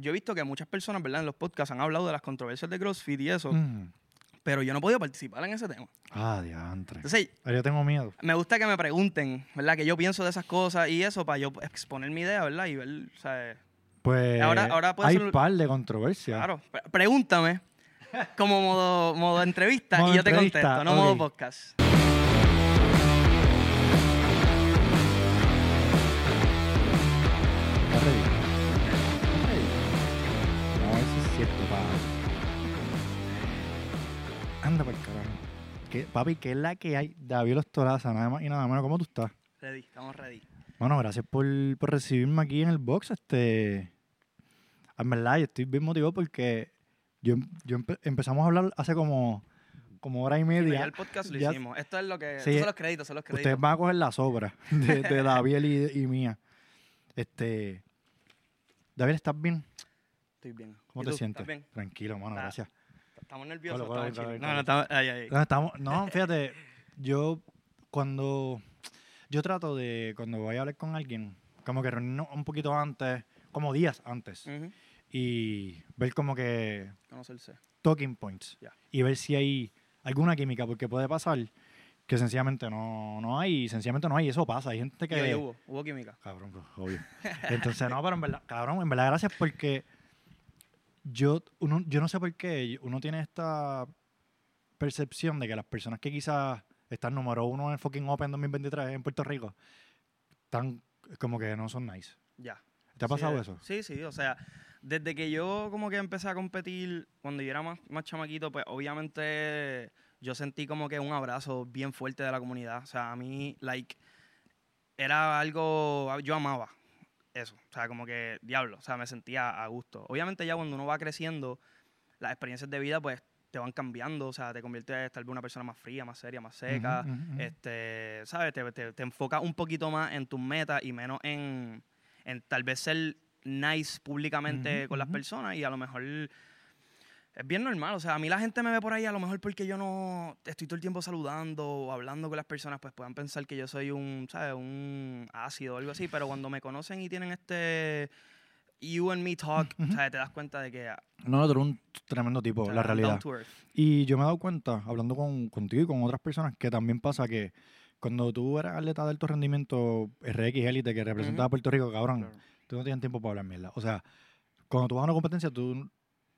yo he visto que muchas personas, ¿verdad? En los podcasts han hablado de las controversias de CrossFit y eso, Mm. pero yo no he podido participar en ese tema. Ah, diantre. Entonces, Pero yo tengo miedo. me gusta que me pregunten, ¿verdad? Que yo pienso de esas cosas y eso para yo exponer mi idea, ¿verdad? Y ver, o sea, Pues Ahora- ahora hay ser- par de controversias. claro, pre- pregúntame como modo, modo entrevista Modo y yo te entrevista, contesto, no modo ok. podcast. Anda para el carajo. ¿Qué, papi, ¿qué es la que hay? David Ostolaza, nada más y nada menos. ¿Cómo tú estás? Ready, estamos ready. Bueno, gracias por, por recibirme aquí en el box. Este, en verdad, yo estoy bien motivado porque yo, yo empe- empezamos a hablar hace como, como hora y Sí, media. ya el podcast lo Ya- hicimos. Esto es lo que. Sí, son los créditos, son los créditos. Ustedes van a coger la sobra de, de David y, y mía. Este, David, ¿estás bien? Estoy bien. ¿Cómo ¿Y te tú? sientes? ¿Estás bien? Tranquilo, mano, gracias. Estamos nerviosos. Estamos chill. colo. No, no, estamos. Ay, ay, ay. No, estamos, no, fíjate, yo cuando yo trato de cuando voy a hablar con alguien, como que reunirnos un poquito antes, como días antes, y ver como que Conocerse. talking points y ver si hay alguna química, porque puede pasar que sencillamente no, no hay, sencillamente no hay, y eso pasa, hay gente que... Hubo, hubo química. Cabrón, pues, obvio. Entonces, no, pero en verdad, cabrón, en verdad, gracias porque yo, uno, yo no sé por qué uno tiene esta percepción de que las personas que quizás están número uno en el fucking Open 2023 en Puerto Rico, están como que no son nice. Ya. ¿Te ha pasado Sí, eso? Sí, sí, o sea, desde que yo como que empecé a competir, cuando yo era más, más chamaquito, pues obviamente yo sentí como que un abrazo bien fuerte de la comunidad. O sea, a mí, like, era algo, yo amaba eso. O sea, como que, diablo, o sea, me sentía a gusto. Obviamente ya cuando uno va creciendo, las experiencias de vida, pues, te van cambiando. O sea, te conviertes tal vez una persona más fría, más seria, más seca. Este, ¿sabes? Te, te, te enfocas un poquito más en tus metas y menos en, en tal vez ser nice públicamente con las personas y a lo mejor es bien normal. O sea, a mí la gente me ve por ahí a lo mejor porque yo no estoy todo el tiempo saludando o hablando con las personas, pues puedan pensar que yo soy un, ¿sabes? Un ácido o algo así, pero cuando me conocen y tienen este you and me talk, Ujú. ¿sabes? Te das cuenta de que... ah, No, tú eres un tremendo tipo, la realidad. Y yo me he dado cuenta, hablando con, contigo y con otras personas, que también pasa que cuando tú eres atleta de alto rendimiento, RX Elite, que representaba a. Puerto Rico, cabrón, Claro. tú no tienes tiempo para hablar mierda. O sea, cuando tú vas a una competencia, tú,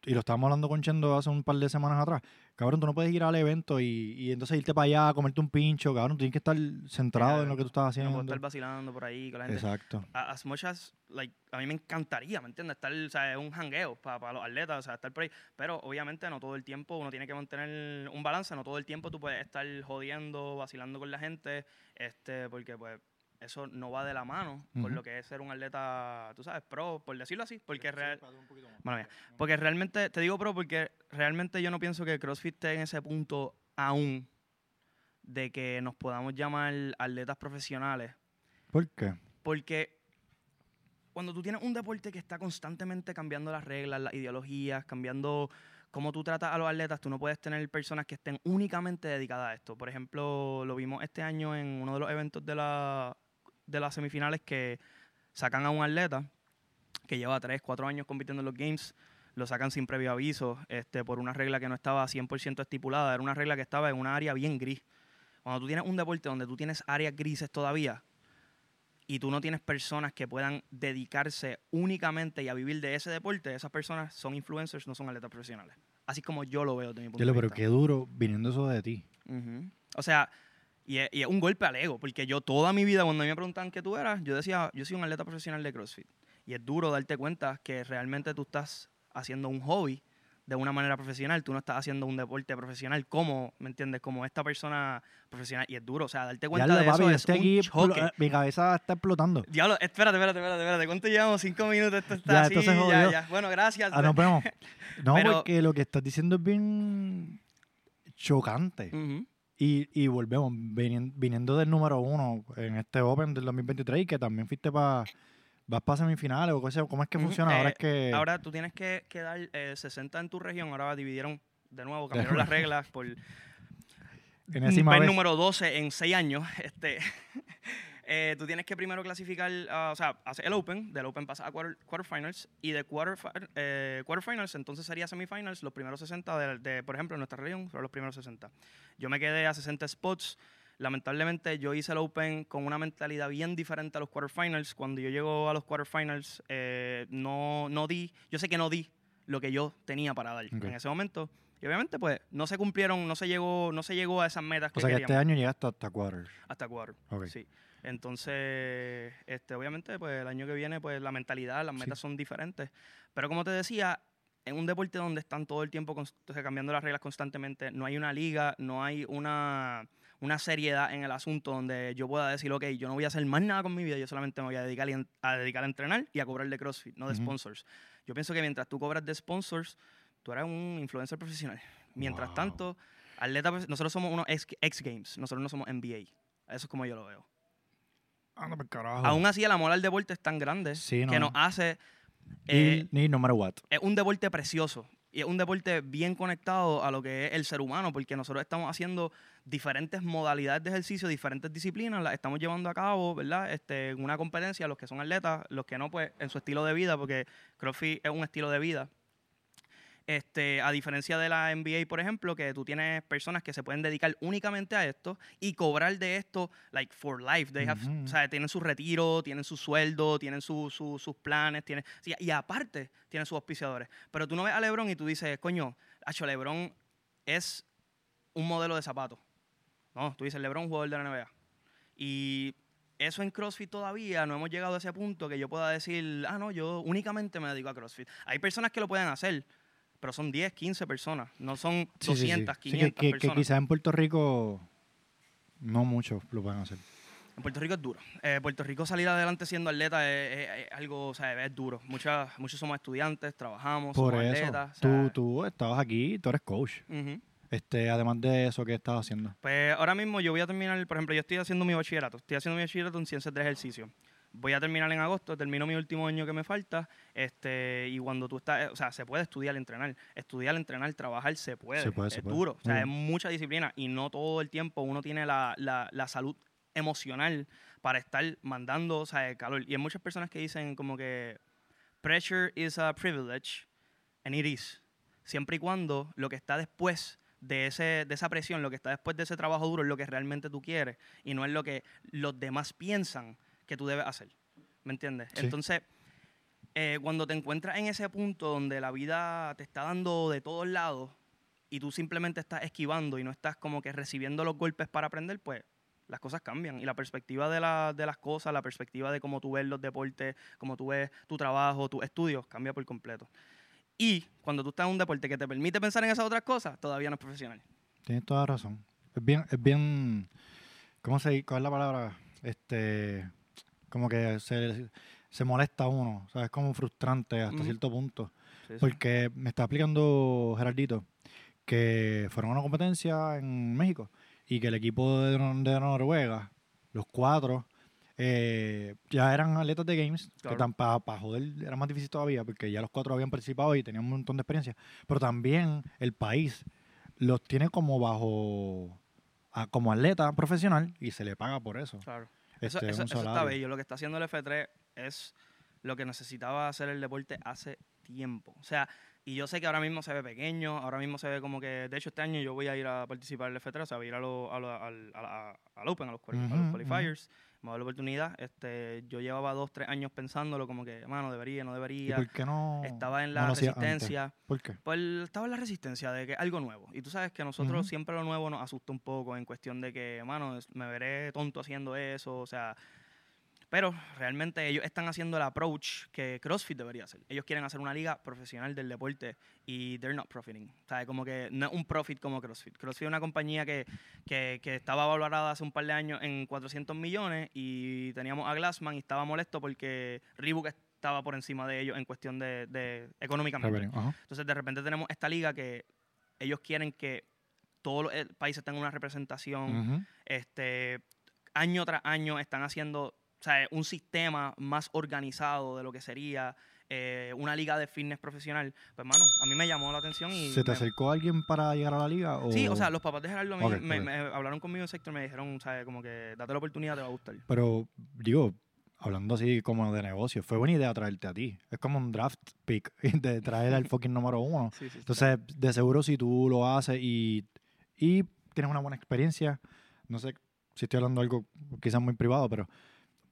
y lo estábamos hablando con Chendo hace un par de semanas atrás, cabrón, tú no puedes ir al evento y, y entonces irte para allá a comerte un pincho, cabrón, tienes que estar centrado en lo que tú estás No haciendo. puedo estar vacilando por ahí con la gente. Exacto. a- as much as, like, a mí me encantaría, ¿me entiendes? Estar, o sea, es un jangueo para los atletas, o sea, estar por ahí. Pero obviamente no todo el tiempo uno tiene que mantener un balance, no todo el tiempo tú puedes estar jodiendo, vacilando con la gente, este, porque pues eso no va de la mano con lo que es ser un atleta, tú sabes, pro, por decirlo así, porque real, Mala mía. porque realmente, te digo pro porque realmente yo no pienso que CrossFit esté en ese punto aún de que nos podamos llamar atletas profesionales ¿Por qué? porque cuando tú tienes un deporte que está constantemente cambiando las reglas, las ideologías, cambiando cómo tú tratas a los atletas, tú no puedes tener personas que estén únicamente dedicadas a esto. Por ejemplo, lo vimos este año en uno de los eventos de, la, de las semifinales que sacan a un atleta que lleva 3, 4 años compitiendo en los Games, lo sacan sin previo aviso este, por una regla que no estaba 100% estipulada, era una regla que estaba en una área bien gris. Cuando tú tienes un deporte donde tú tienes áreas grises todavía, y tú no tienes personas que puedan dedicarse únicamente y a vivir de ese deporte, esas personas son influencers, no son atletas profesionales. Así como yo lo veo desde mi punto Diablo, de pero vista. qué duro viniendo eso de ti. O sea, y es, y es un golpe al ego, porque yo toda mi vida, cuando me preguntaban qué tú eras, yo decía, yo soy un atleta profesional de CrossFit. Y es duro darte cuenta que realmente tú estás haciendo un hobby de una manera profesional, tú no estás haciendo un deporte profesional como, ¿me entiendes? Como esta persona profesional. Y es duro, o sea, darte cuenta Diablo, de papi, eso es estoy un choque. mi cabeza está explotando. Diablo, espérate, espérate, espérate, espérate. ¿Cuánto llevamos? Cinco minutos, esto está Ya, así, esto se jodió. ya. Bueno, gracias. Ah, nos vemos. No, Pero- porque lo que estás diciendo es bien chocante. Ujú. Y, y volvemos, vinien- viniendo del número uno en este Open del 2023 y que también fuiste para vas para semifinales o yo, ¿cómo es que funciona? Ahora eh, es que Ahora tú tienes que, que dar eh, 60 en tu región, ahora dividieron de nuevo, cambiaron las reglas por vez. número 12 en 6 años. Este, Eh, tú tienes que primero clasificar, ah, o sea, hacer el Open, del Open pasa a quarter, quarterfinals y de quarter, eh, quarterfinals entonces sería semifinals, los primeros 60 de, de, por ejemplo, en nuestra región fueron los primeros 60. Yo me quedé a 60 spots. Lamentablemente yo hice el Open con una mentalidad bien diferente a los quarterfinals. Cuando yo llego a los quarterfinals eh, no, no di, yo sé que no di lo que yo tenía para dar Ok. en ese momento. Y obviamente pues no se cumplieron, no se llegó, no se llegó a esas metas que O sea que este año llegaste hasta quarters. hasta cuatro. Ok. Sí. Entonces, este, obviamente, pues el año que viene, pues la mentalidad, las Sí. metas son diferentes. Pero como te decía, en un deporte donde están todo el tiempo cambiando las reglas constantemente, no hay una liga, no hay una, una seriedad en el asunto donde yo pueda decir, ok, yo no voy a hacer más nada con mi vida, yo solamente me voy a dedicar, a, dedicar a entrenar y a cobrar de CrossFit, no de Ujú. sponsors. Yo pienso que mientras tú cobras de sponsors, tú eres un influencer profesional. Mientras Wow. tanto, atleta, profe- nosotros somos unos X, X Games, nosotros no somos NBA. Eso es como yo lo veo. Anda por carajo. Aún así, el amor al deporte es tan grande Sí, que no. nos hace. eh, Ni, ni no matter what. es un deporte precioso y es un deporte bien conectado a lo que es el ser humano, porque nosotros estamos haciendo diferentes modalidades de ejercicio, diferentes disciplinas, las estamos llevando a cabo, ¿verdad? Este, una competencia, los que son atletas, los que no, pues en su estilo de vida, porque CrossFit es un estilo de vida. Este, a diferencia de la NBA, por ejemplo, que tú tienes personas que se pueden dedicar únicamente a esto y cobrar de esto, like for life. They have- Ujú. o sea, tienen su retiro, tienen su sueldo, tienen su- su- sus planes, tienen, y aparte tienen sus auspiciadores. Pero tú no ves a LeBron y tú dices, coño, Hacho, LeBron es un modelo de zapato. No, tú dices, LeBron, jugador de la NBA. Y eso en CrossFit todavía no hemos llegado a ese punto que yo pueda decir, ah, no, yo únicamente me dedico a CrossFit. Hay personas que lo pueden hacer, pero son 10, 15 personas, no son Sí, sí, sí. 200, Sí, 500 que, que- que personas. quizás en Puerto Rico no muchos lo pueden hacer. En Puerto Rico es duro. Eh, Puerto Rico salir adelante siendo atleta es, es- es algo, o sea, es duro. Muchas, muchos somos estudiantes, trabajamos, Por somos eso, atletas. o tú, sea, tú estabas aquí, tú eres coach. Este, además de eso, ¿qué estás haciendo? Pues ahora mismo yo voy a terminar, por ejemplo, yo estoy haciendo mi bachillerato. Estoy haciendo mi bachillerato en ciencias de ejercicio. Voy a terminar en agosto, termino mi último año que me falta. Este, y cuando tú estás, o sea, se puede estudiar, entrenar. Estudiar, entrenar, trabajar, se puede. Se puede, es se puede. duro. O sea, Muy es mucha disciplina. Y no todo el tiempo uno tiene la, la, la salud emocional para estar mandando, o sea, el calor. Y hay muchas personas que dicen como que pressure is a privilege, and it is. Siempre y cuando lo que está después de, ese, de esa presión, lo que está después de ese trabajo duro es lo que realmente tú quieres y no es lo que los demás piensan que tú debes hacer. ¿Me entiendes? Sí. Entonces, eh, cuando te encuentras en ese punto donde la vida te está dando de todos lados y tú simplemente estás esquivando y no estás como que recibiendo los golpes para aprender, pues las cosas cambian. Y la perspectiva de, la- de las cosas, la perspectiva de cómo tú ves los deportes, cómo tú ves tu trabajo, tus estudios, cambia por completo. Y cuando tú estás en un deporte que te permite pensar en esas otras cosas, todavía no es profesional. Tienes toda razón. Es bien, es bien, ¿cómo se cuál es la palabra? Este, como que se, se molesta uno, o sea, es como frustrante hasta cierto punto. Sí, sí. Porque me está explicando Gerardito que fueron a una competencia en México y que el equipo de, de Noruega, los cuatro, eh, ya eran atletas de Games, Claro. que para joder era más difícil todavía porque ya los cuatro habían participado y tenían un montón de experiencia. Pero también el país los tiene como bajo, a- como atleta profesional y se le paga por eso. Claro. Eso, Este, eso- eso está bello. Lo que está haciendo el F3 es lo que necesitaba hacer el deporte hace tiempo. O sea, y yo sé que ahora mismo se ve pequeño, ahora mismo se ve como que, de hecho este año yo voy a ir a participar en el F3, o sea, voy a ir a lo- a lo- al, a la- al Open, a los, quali- a los Ujú, ujú. qualifiers, me va a dar la oportunidad. Este, yo llevaba dos, tres años pensándolo como que, mano, debería, no ¿Y debería. por qué no? Estaba en la antes? resistencia. ¿Por qué? Pues estaba en la resistencia de que algo nuevo. Y tú sabes que a nosotros siempre lo nuevo nos asusta un poco en cuestión de que, mano, me veré tonto haciendo eso. O sea, pero realmente ellos están haciendo el approach que CrossFit debería hacer. Ellos quieren hacer una liga profesional del deporte y they're not profiting. O sea, como que no es un profit como CrossFit. CrossFit es una compañía que, que, que estaba valorada hace un par de años en 400 millones y teníamos a Glassman y estaba molesto porque Reebok estaba por encima de ellos en cuestión de, de económicamente. Entonces, de repente tenemos esta liga que ellos quieren que todos los eh, países tengan una representación. Ujú. este, año tras año están haciendo sea, un sistema más organizado de lo que sería eh, una liga de fitness profesional, pues, mano, a mí me llamó la atención y... ¿Se te me- acercó alguien para llegar a la liga? O... Sí, o sea, los papás de Gerardo me, Ok, me- ok. me hablaron conmigo en sector, me dijeron, ¿sabes? Como que date la oportunidad, te va a gustar. Pero, digo, hablando así como de negocio, fue buena idea traerte a ti. Es como un draft pick de traer al fucking número uno. Sí, sí, Entonces, de seguro si tú lo haces y, y tienes una buena experiencia, no sé si estoy hablando de algo quizás muy privado, pero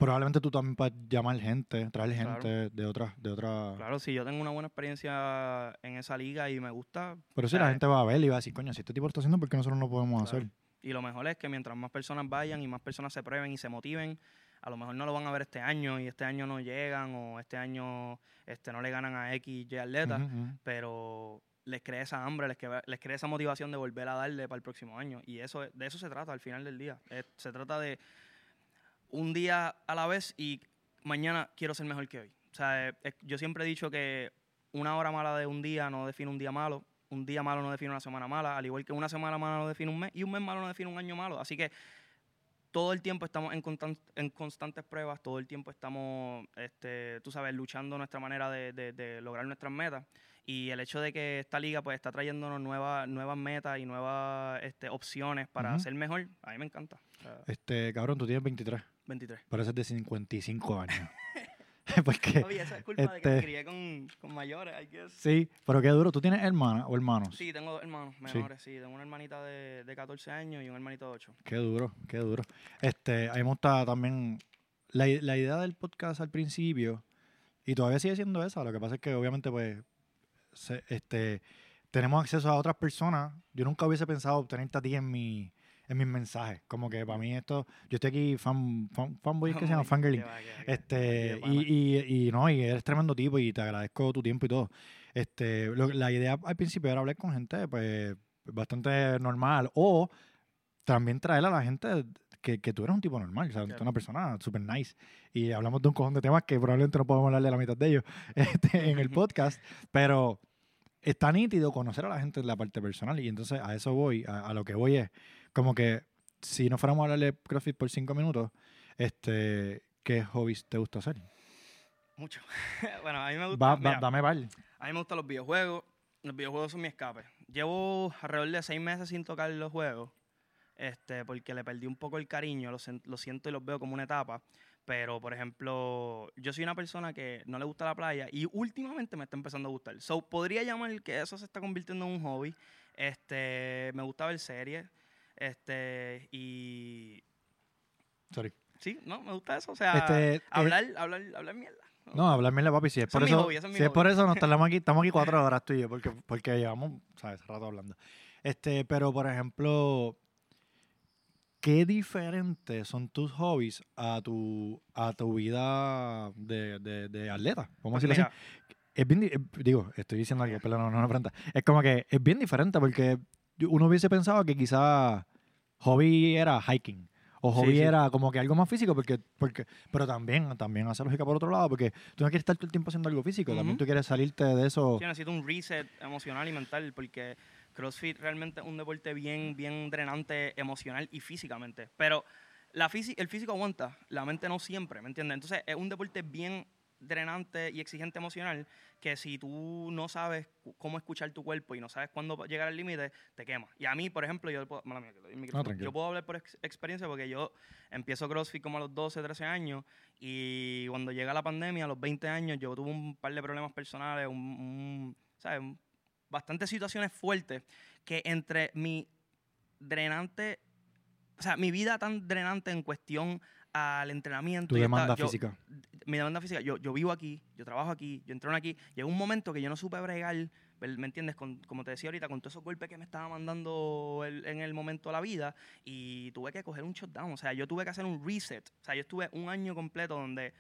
probablemente tú también puedes llamar gente, traer Claro. gente de otras, de otra... Claro, si yo tengo una buena experiencia en esa liga y me gusta, Pero si la Eh, gente va a ver y va a decir, coño, si este tipo lo está haciendo, ¿por qué nosotros no lo podemos Claro. hacer? Y lo mejor es que mientras más personas vayan y más personas se prueben y se motiven, a lo mejor no lo van a ver este año y este año no llegan o este año este, no le ganan a X, Y atleta, ujú. pero les crea esa hambre, les crea, les crea esa motivación de volver a darle para el próximo año. Y eso de eso se trata al final del día. Es- se trata de un día a la vez y mañana quiero ser mejor que hoy. O sea, eh, yo siempre he dicho que una hora mala de un día no define un día malo, un día malo no define una semana mala, al igual que una semana mala no define un mes y un mes malo no define un año malo. Así que todo el tiempo estamos en, constan- en constantes pruebas, todo el tiempo estamos, este, tú sabes, luchando nuestra manera de, de- de lograr nuestras metas. Y el hecho de que esta liga pues está trayéndonos nuevas, nuevas metas y nuevas este, opciones para Ujú. ser mejor, a mí me encanta. O sea, Este, cabrón, tú tienes 23, 23. pareces de 55 años. Porque, Oye, esa es culpa de que me este- crié con, con mayores, I guess. sí, pero qué duro. ¿Tú tienes hermana o hermanos? Sí, tengo dos hermanos menores, sí. Tengo una hermanita de, de 14 años y un hermanito de 8. Qué duro, qué duro. Este, a mí me gusta también la, la idea del podcast al principio, y todavía sigue siendo esa. Lo que pasa es que obviamente, pues, se- este, tenemos acceso a otras personas. Yo nunca hubiese pensado obtenerte a ti en mi en mis mensajes. Como que para mí esto, yo estoy aquí fan, fan fanboy, ¿qué se llama? Fangirling. Este, y, y, y no, y eres tremendo tipo y te agradezco tu tiempo y todo. Este, lo- la idea al principio era hablar con gente, pues, bastante normal. O también traer a la gente que, que tú eres un tipo normal, o sea, Claro. una persona super nice. Y hablamos de un cojón de temas que probablemente no podemos hablar de la mitad de ellos este, en el podcast, pero está nítido conocer a la gente en la parte personal. Y entonces a eso voy, a, a lo que voy es como que si no fuéramos a hablar de CrossFit por cinco minutos, este, ¿qué hobbies te gusta hacer? Mucho. bueno, a mí me gusta. Va, mira, dame par. A mí me gustan los videojuegos. Los videojuegos son mi escape. Llevo alrededor de seis meses sin tocar los juegos. Este, porque le perdí un poco el cariño. Lo, lo siento y los veo como una etapa. Pero, por ejemplo, yo soy una persona que no le gusta la playa y últimamente me está empezando a gustar. So, podría llamar que eso se está convirtiendo en un hobby. Este, me gusta ver series. Este, y. Sorry. Sí, no, me gusta eso. O sea, Este, eh, hablar, hablar, hablar mierda. No, hablarme la papi, si es por eso, hobby, es si es por eso nos tardamos aquí, estamos aquí cuatro horas tú y yo, porque, porque llevamos, sabes, rato hablando. Este, pero por ejemplo, ¿qué diferentes son tus hobbies a tu, a tu vida de, de, de atleta? Vamos a Pues decirlo así. Es bien, eh, digo, estoy diciendo algo, pero no, no, no pregunta. Es como que es bien diferente porque uno hubiese pensado que quizá hobby era hiking. O Sí, hobby sí. era como que algo más físico, porque, porque, pero también, también hace lógica por otro lado, porque tú no quieres estar todo el tiempo haciendo algo físico, también Ujú. tú quieres salirte de eso. Sí, necesito un reset emocional y mental porque CrossFit realmente es un deporte bien, bien drenante emocional y físicamente. Pero la el físico aguanta, la mente no siempre, ¿me entiendes? Entonces es un deporte bien drenante y exigente emocional que si tú no sabes cómo escuchar tu cuerpo y no sabes cuándo llegar al límite, te quema. Y a mí, por ejemplo, yo puedo, mala mía, yo puedo hablar por ex- experiencia porque yo empiezo CrossFit como a los 12, 13 años y cuando llega la pandemia, a los 20 años, yo tuve un par de problemas personales, un, un- ¿sabes? Bastantes situaciones fuertes que entre mi drenante, o sea, mi vida tan drenante en cuestión al entrenamiento. Tu demanda yo- física. mi demanda física, yo, yo vivo aquí, yo trabajo aquí, yo entreno aquí. Llegó un momento que yo no supe bregar, ¿ver- ¿me entiendes? Con- como te decía ahorita, con todos esos golpes que me estaba mandando el- en el momento de la vida y tuve que coger un shutdown. O sea, yo tuve que hacer un reset. O sea, yo estuve un año completo donde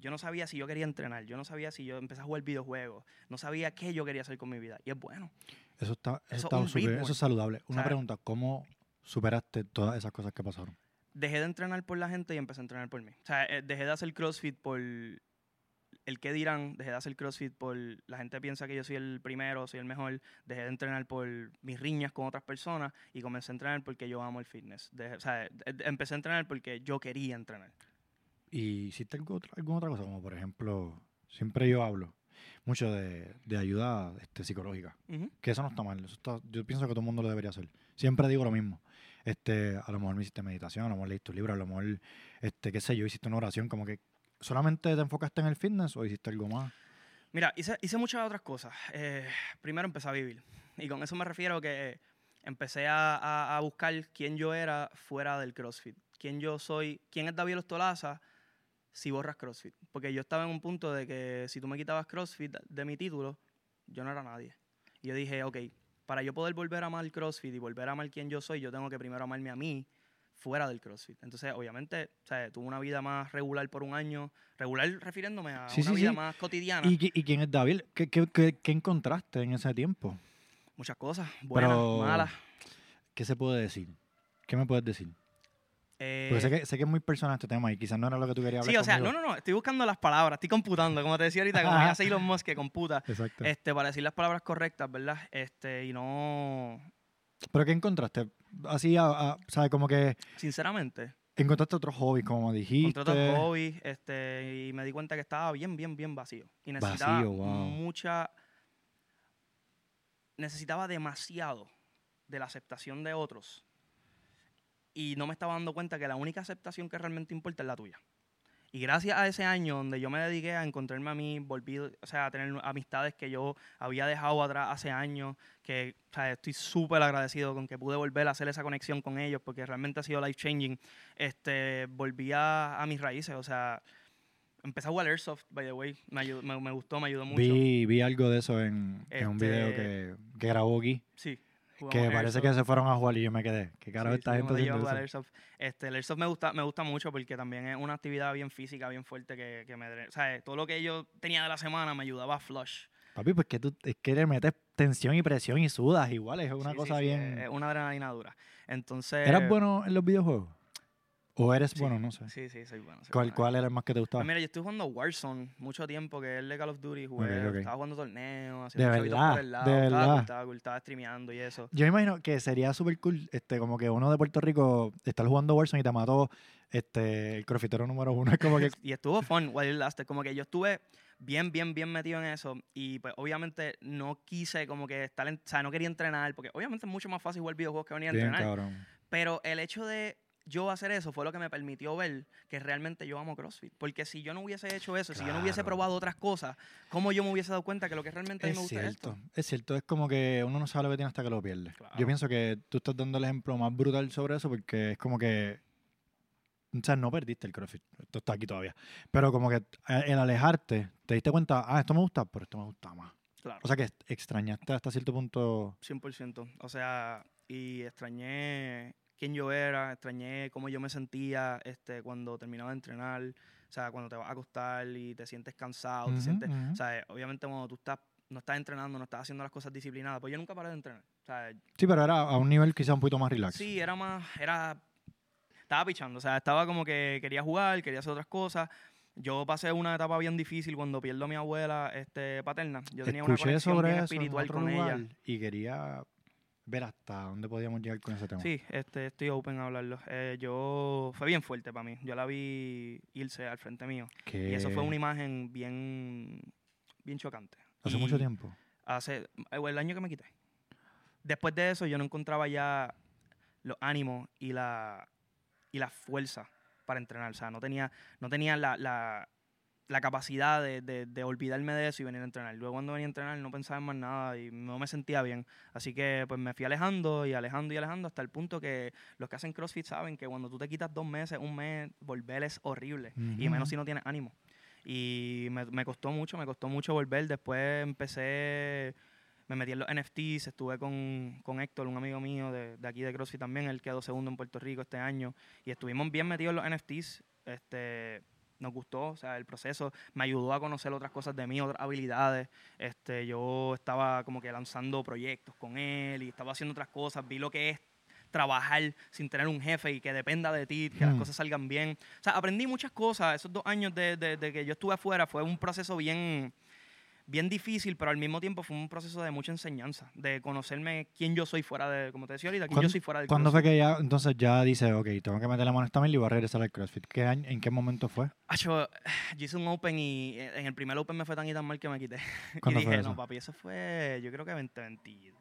yo no sabía si yo quería entrenar, yo no sabía si yo empecé a jugar videojuegos, no sabía qué yo quería hacer con mi vida. Y es bueno. Eso está, eso Eso está es un súper- ritmo. eso es saludable. Una sea, pregunta, ¿cómo superaste todas esas cosas que pasaron? Dejé de entrenar por la gente y empecé a entrenar por mí. O sea, eh, dejé de hacer CrossFit por el que dirán, dejé de hacer CrossFit por la gente piensa que yo soy el primero, soy el mejor, dejé de entrenar por mis riñas con otras personas y comencé a entrenar porque yo amo el fitness. Dejé- o sea, eh, empecé a entrenar porque yo quería entrenar. ¿Y hiciste algo alguna otra cosa? Como por ejemplo, siempre yo hablo. mucho de, de ayuda este, psicológica. Que eso no está mal. Eso está- yo pienso que todo el mundo lo debería hacer. Siempre digo lo mismo. Este, a lo mejor me hiciste meditación, a lo mejor leíste un libro, a lo mejor, este, qué sé yo, hiciste una oración, como que solamente te enfocaste en el fitness o hiciste algo más. Mira, hice, hice muchas otras cosas. Eh, primero empecé a vivir. Y con eso me refiero que empecé a, a- a buscar quién yo era fuera del CrossFit. Quién yo soy, quién es David Ostolaza si borras CrossFit. Porque yo estaba en un punto de que si tú me quitabas CrossFit de mi título, yo no era nadie. Y yo dije, ok, para yo poder volver a amar el CrossFit y volver a amar quién yo soy, yo tengo que primero amarme a mí fuera del CrossFit. Entonces, obviamente, o sea, tuve una vida más regular por un año. Regular refiriéndome a Sí, una sí, vida sí. más cotidiana. ¿Y, qui- y quién es David? ¿Qué, qué, qué- qué encontraste en ese tiempo? Muchas cosas, buenas, Pero- malas. ¿Qué se puede decir? ¿Qué me puedes decir? Eh, Porque sé que, sé que es muy personal este tema y quizás no era lo que tú querías hablar sí, o sea, no, conmigo. no, no, estoy buscando las palabras, estoy computando, como te decía ahorita, como hace Elon Musk que computa, Exacto. este, para decir las palabras correctas, ¿verdad? Este, y no, ¿Pero qué encontraste? Así, a-. Como que sinceramente, encontraste otros hobbies, como dijiste. encontré otros hobbies, este, y me di cuenta que estaba bien, bien, bien vacío. Y necesitaba Vacío, wow. mucha, necesitaba demasiado de la aceptación de otros. Y no me estaba dando cuenta que la única aceptación que realmente importa es la tuya. Y gracias a ese año donde yo me dediqué a encontrarme a mí, volví, o sea, a tener amistades que yo había dejado atrás hace años, que o sea, estoy súper agradecido con que pude volver a hacer esa conexión con ellos, porque realmente ha sido life changing. Este, volví a, a mis raíces, o sea, empecé a jugar Airsoft, by the way, me, ayudó- me, me gustó, me ayudó mucho. Vi, vi algo de eso en, en un video Este- que, que grabó aquí, Sí. Que parece que se fueron a jugar y yo me quedé. ¿Qué carajo Sí, esta sí, gente haciendo eso? Airsoft. Este, el Airsoft me gusta, me gusta mucho porque también es una actividad bien física, bien fuerte que, que me... O sea, todo lo que yo tenía de la semana me ayudaba a flush. Papi, pues que tú es que le metes tensión y presión y sudas igual, es una Sí, cosa bien... Es una adrenalina dura. Entonces... ¿Eras bueno en los videojuegos? ¿O eres sí, bueno? No sé. Sí, sí, soy bueno. soy ¿Cuál, bueno. ¿Cuál era el más que te gustaba? Pues mira, yo estoy jugando Warzone mucho tiempo, que es el de Call of Duty. Jugué. Estaba jugando torneos, De haciendo verdad, por el lado. de estaba verdad. estaba cool, estaba streameando y eso. Yo me imagino que sería súper cool, este, como que uno de Puerto Rico estar jugando Warzone y te mató este, el crofitero número uno. Es como que y estuvo fun while it lasted. Como que yo estuve bien, bien, bien metido en eso. Y pues obviamente no quise como que estar, en- o sea, no quería entrenar, porque obviamente es mucho más fácil jugar videojuegos que venir a bien entrenar. cabrón. Pero el hecho de yo hacer eso fue lo que me permitió ver que realmente yo amo CrossFit. Porque si yo no hubiese hecho eso, si yo no hubiese probado otras cosas, ¿cómo yo me hubiese dado cuenta que lo que realmente a mí Es me gusta es cierto, esto? es cierto. Es como que uno no sabe lo que tiene hasta que lo pierde. Claro. Yo pienso que tú estás dando el ejemplo más brutal sobre eso porque es como que. O sea, no perdiste el CrossFit. Esto está aquí todavía. Pero como que eh, el alejarte, te diste cuenta, ah, esto me gusta, pero esto me gusta más. Claro. O sea que extrañaste hasta cierto punto. 100%. O sea, y extrañé quién yo era, extrañé cómo yo me sentía este, cuando terminaba de entrenar. O sea, cuando te vas a acostar y te sientes cansado, te sientes... O sea, obviamente cuando tú estás, no estás entrenando, no estás haciendo las cosas disciplinadas, pues yo nunca paré de entrenar. O sea, Sí, pero era a un nivel quizá un poquito más relax. sí, era más, era... Estaba pichando, o sea, estaba como que quería jugar, quería hacer otras cosas. Yo pasé una etapa bien difícil cuando pierdo a mi abuela este, paterna. Yo tenía una conexión bien espiritual con lugar ella. y quería ver hasta dónde podíamos llegar con ese tema. Sí, este, estoy open a hablarlo. Eh, yo fue bien fuerte para mí. Yo la vi irse al frente mío. Y eso fue una imagen bien, bien chocante. hace Y mucho tiempo. Hace eh, el año que me quité. Después de eso, yo no encontraba ya los ánimos y la, y la fuerza para entrenar. O sea, no tenía, no tenía la, la, la capacidad de, de- de olvidarme de eso y venir a entrenar. Luego cuando venía a entrenar no pensaba en más nada y no me sentía bien. Así que pues me fui alejando y alejando y alejando hasta el punto que los que hacen CrossFit saben que cuando tú te quitas dos meses, un mes, volver es horrible. Y menos si no tienes ánimo. Y me, me costó mucho, me costó mucho volver. Después empecé, me metí en los NFTs, estuve con, con Héctor, un amigo mío de, de aquí de CrossFit también, él quedó segundo en Puerto Rico este año. Y estuvimos bien metidos en los NFTs. Este, nos gustó, o sea, el proceso me ayudó a conocer otras cosas de mí, otras habilidades. Este, yo estaba como que lanzando proyectos con él y estaba haciendo otras cosas, vi lo que es trabajar sin tener un jefe y que dependa de ti, que las Hmm. cosas salgan bien. O sea, aprendí muchas cosas. Esos dos años de, de- de que yo estuve afuera fue un proceso bien, bien difícil, pero al mismo tiempo fue un proceso de mucha enseñanza, de conocerme quién yo soy fuera de, como te decía ahorita, quién yo ¿Cuándo- soy fuera del ¿Cuándo fue que ya, entonces ya dice, ok, tengo que meter la mano en esta mierda y voy a regresar al CrossFit? ¿Qué año, ¿En qué momento fue? Yo hice un Open y eh, en el primer Open me fue tan y tan mal que me quité. y ¿Cuándo dije, fue eso? no, papi, eso fue, yo creo que 2020.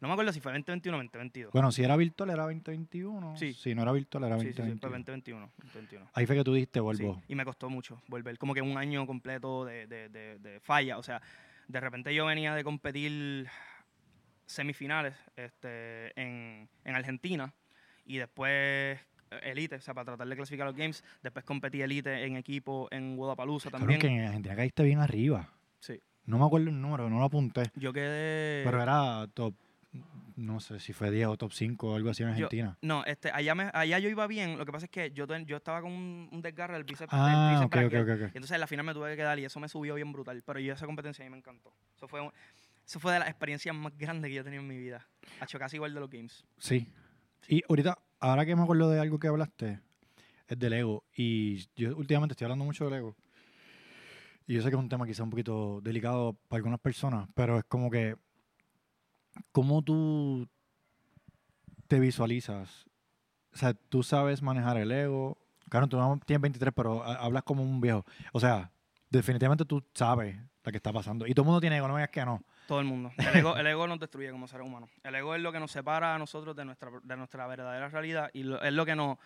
No me acuerdo si fue 2021 o 2022. Bueno, si era virtual era 2021. Sí. Si no era virtual era sí, sí, sí, fue 2021. 2021. 2021. Ahí fue que tú dijiste, Sí, vuelvo. y me costó mucho volver, como que un año completo de, de, de, de falla. O sea, de repente yo venía de competir semifinales este, en, en Argentina y después eh, elite, o sea, para tratar de clasificar los games. Después competí elite en equipo en Guadalajara también. que en Argentina caíste bien arriba. Sí. No me acuerdo el número, no lo apunté. Yo quedé... Pero era top, no sé si fue 10 o top 5 o algo así en Yo- Argentina. No, este, allá, me, allá yo iba bien. Lo que pasa es que yo, yo estaba con un, un desgarre del bíceps. del ah, tríceps ok, ok, braquial. ok. ok. Y entonces en la final me tuve que quedar y eso me subió bien brutal. Pero yo esa competencia a mí me encantó. Eso fue, un- eso fue de las experiencias más grandes que yo he tenido en mi vida. Ha hecho casi igual de los games. Sí. Y ahorita, ahora que me acuerdo de algo que hablaste, es del ego. Y yo últimamente estoy hablando mucho del ego. Y yo sé que es un tema quizá un poquito delicado para algunas personas, pero es como que, ¿cómo tú te visualizas? O sea, tú sabes manejar el ego. Claro, tú tienes 23, pero ha- hablas como un viejo. O sea, definitivamente tú sabes lo que está pasando. Y todo el mundo tiene ego, no digas que no. Todo el mundo. El ego, el ego nos destruye como seres humanos. El ego es lo que nos separa a nosotros de nuestra, de nuestra verdadera realidad y es lo que nos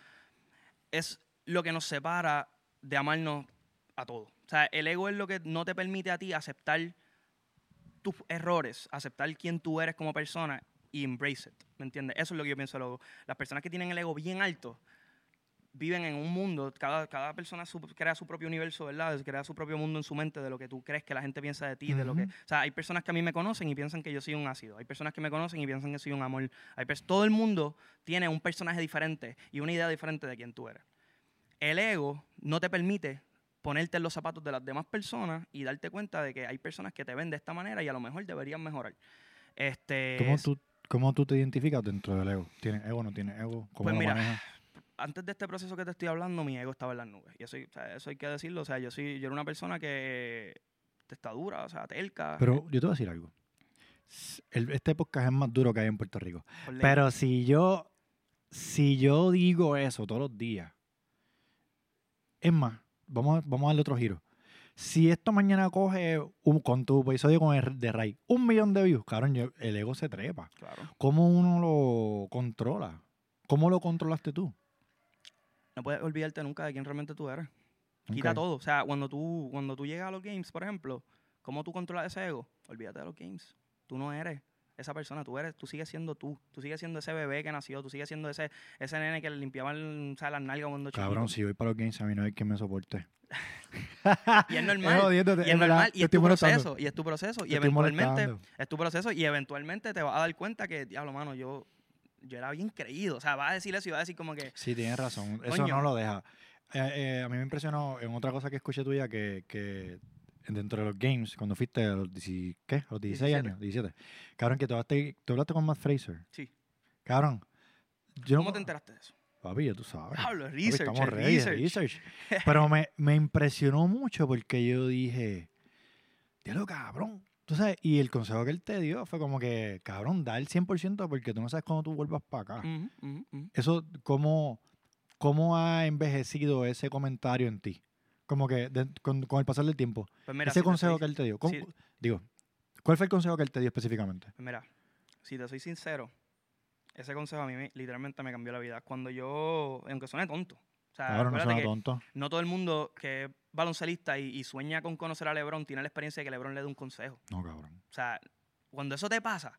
es lo que nos separa de amarnos a todos. O sea, el ego es lo que no te permite a ti aceptar tus errores, aceptar quién tú eres como persona y embrace it. ¿Me entiendes? Eso es lo que yo pienso ego. Las personas que tienen el ego bien alto viven en un mundo, cada, cada persona su- crea su propio universo, ¿verdad? Crea su propio mundo en su mente de lo que tú crees que la gente piensa de ti, de lo que... O sea, hay personas que a mí me conocen y piensan que yo soy un ácido. Hay personas que me conocen y piensan que soy un amor. Hay todo el mundo tiene un personaje diferente y una idea diferente de quién tú eres. El ego no te permite ponerte en los zapatos de las demás personas y darte cuenta de que hay personas que te ven de esta manera y a lo mejor deberían mejorar. Este, ¿Cómo tú, ¿Cómo tú te identificas dentro del ego? ¿Tienes ego o no tienes ego? ¿Cómo Pues lo mira, manejas? antes de este proceso que te estoy hablando, mi ego estaba en las nubes. Y eso, o sea, eso hay que decirlo. O sea, yo, soy, yo era una persona que está dura, o sea, telca. Pero yo te voy a decir algo. El- este podcast es más duro que hay en Puerto Rico. Pero si yo, si yo digo eso todos los días, es más, vamos a, vamos a darle otro giro. Si esto mañana coge un, con tu episodio con el de Ray, un millón de views, yo- el ego se trepa. Claro. ¿Cómo uno lo controla? ¿Cómo lo controlaste tú? No puedes olvidarte nunca de quién realmente tú eres. Quita todo. O sea, cuando tú, cuando tú llegas a los games, por ejemplo, ¿cómo tú controlas ese ego? Olvídate de los games. Tú no eres esa persona, tú eres, tú sigues siendo tú. Tú sigues siendo ese bebé que nació, tú sigues siendo ese, ese nene que le limpiaba el- o sea, las nalgas cuando Cabrón, chiquito. si voy para los games, a mí no hay quien me soporte. Y es normal. jodiéndote, Y es normal, y es tu proceso, y es tu proceso, y Te eventualmente es tu proceso, y eventualmente te vas a dar cuenta que, diablo, mano, yo, yo era bien creído. O sea, vas a decir eso y vas a decir como que, Sí, tienes razón. Eso Coño. no lo deja. Eh, eh, a mí me impresionó en otra cosa que escuché tuya que, que dentro de los games, cuando fuiste a los, 10 ¿qué? A los 16 17. años, 17. Cabrón, que tú hablaste, tú hablaste con Matt Fraser. sí. Cabrón. Yo ¿Cómo te enteraste de eso? Papi, ya tú sabes. Papi, research, estamos el ready, research. research. Pero me, me impresionó mucho porque yo dije, diablo, cabrón. Tú sabes, y el consejo que él te dio fue como que, cabrón, da el 100% porque tú no sabes cuándo tú vuelvas para acá. Ujú, ujú, ujú. Eso, ¿cómo, ¿cómo ha envejecido ese comentario en ti? Como que de- con, con el pasar del tiempo. Pues mira, ese si consejo soy- que él te dio. ¿cómo- sí. Digo, ¿cuál fue el consejo que él te dio específicamente? Pues mira, si te soy sincero, ese consejo a mí me- literalmente me cambió la vida. Cuando yo, aunque suene tonto, o sea, no suena tonto. no todo el mundo que es baloncelista y, y sueña con conocer a LeBron tiene la experiencia de que LeBron le dé un consejo. No, cabrón. O sea, cuando eso te pasa,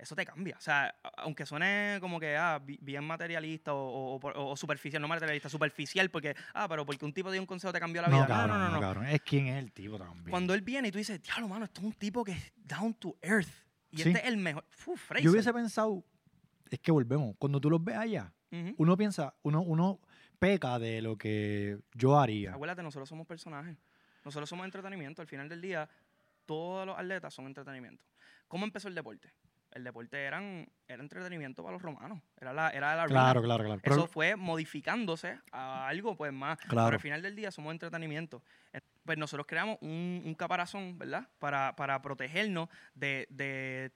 eso te cambia. O sea, aunque suene como que ah, bi- bien materialista o, superficial, no materialista, superficial, porque, ah, pero porque un tipo dio un consejo te cambió la vida. No, No, cabrón, no, no, no. cabrón. Es quien es el tipo también. Cuando él viene y tú dices, diablo, mano, esto es un tipo que es down to earth. Y Sí. este es el mejor. Fraser. Yo hubiese pensado, es que volvemos, cuando tú los ves allá, uno piensa, uno, uno peca de lo que yo haría. Acuérdate, nosotros somos personajes. Nosotros somos entretenimiento. Al final del día, todos los atletas son entretenimiento. ¿Cómo empezó el deporte? El deporte eran, era entretenimiento para los romanos. Era la, era la. Claro, claro, claro. Pero- Eso fue modificándose a algo pues más. Pero Claro. al final del día somos entretenimiento. Pues nosotros creamos un, un caparazón, ¿verdad? Para, para protegernos de, de-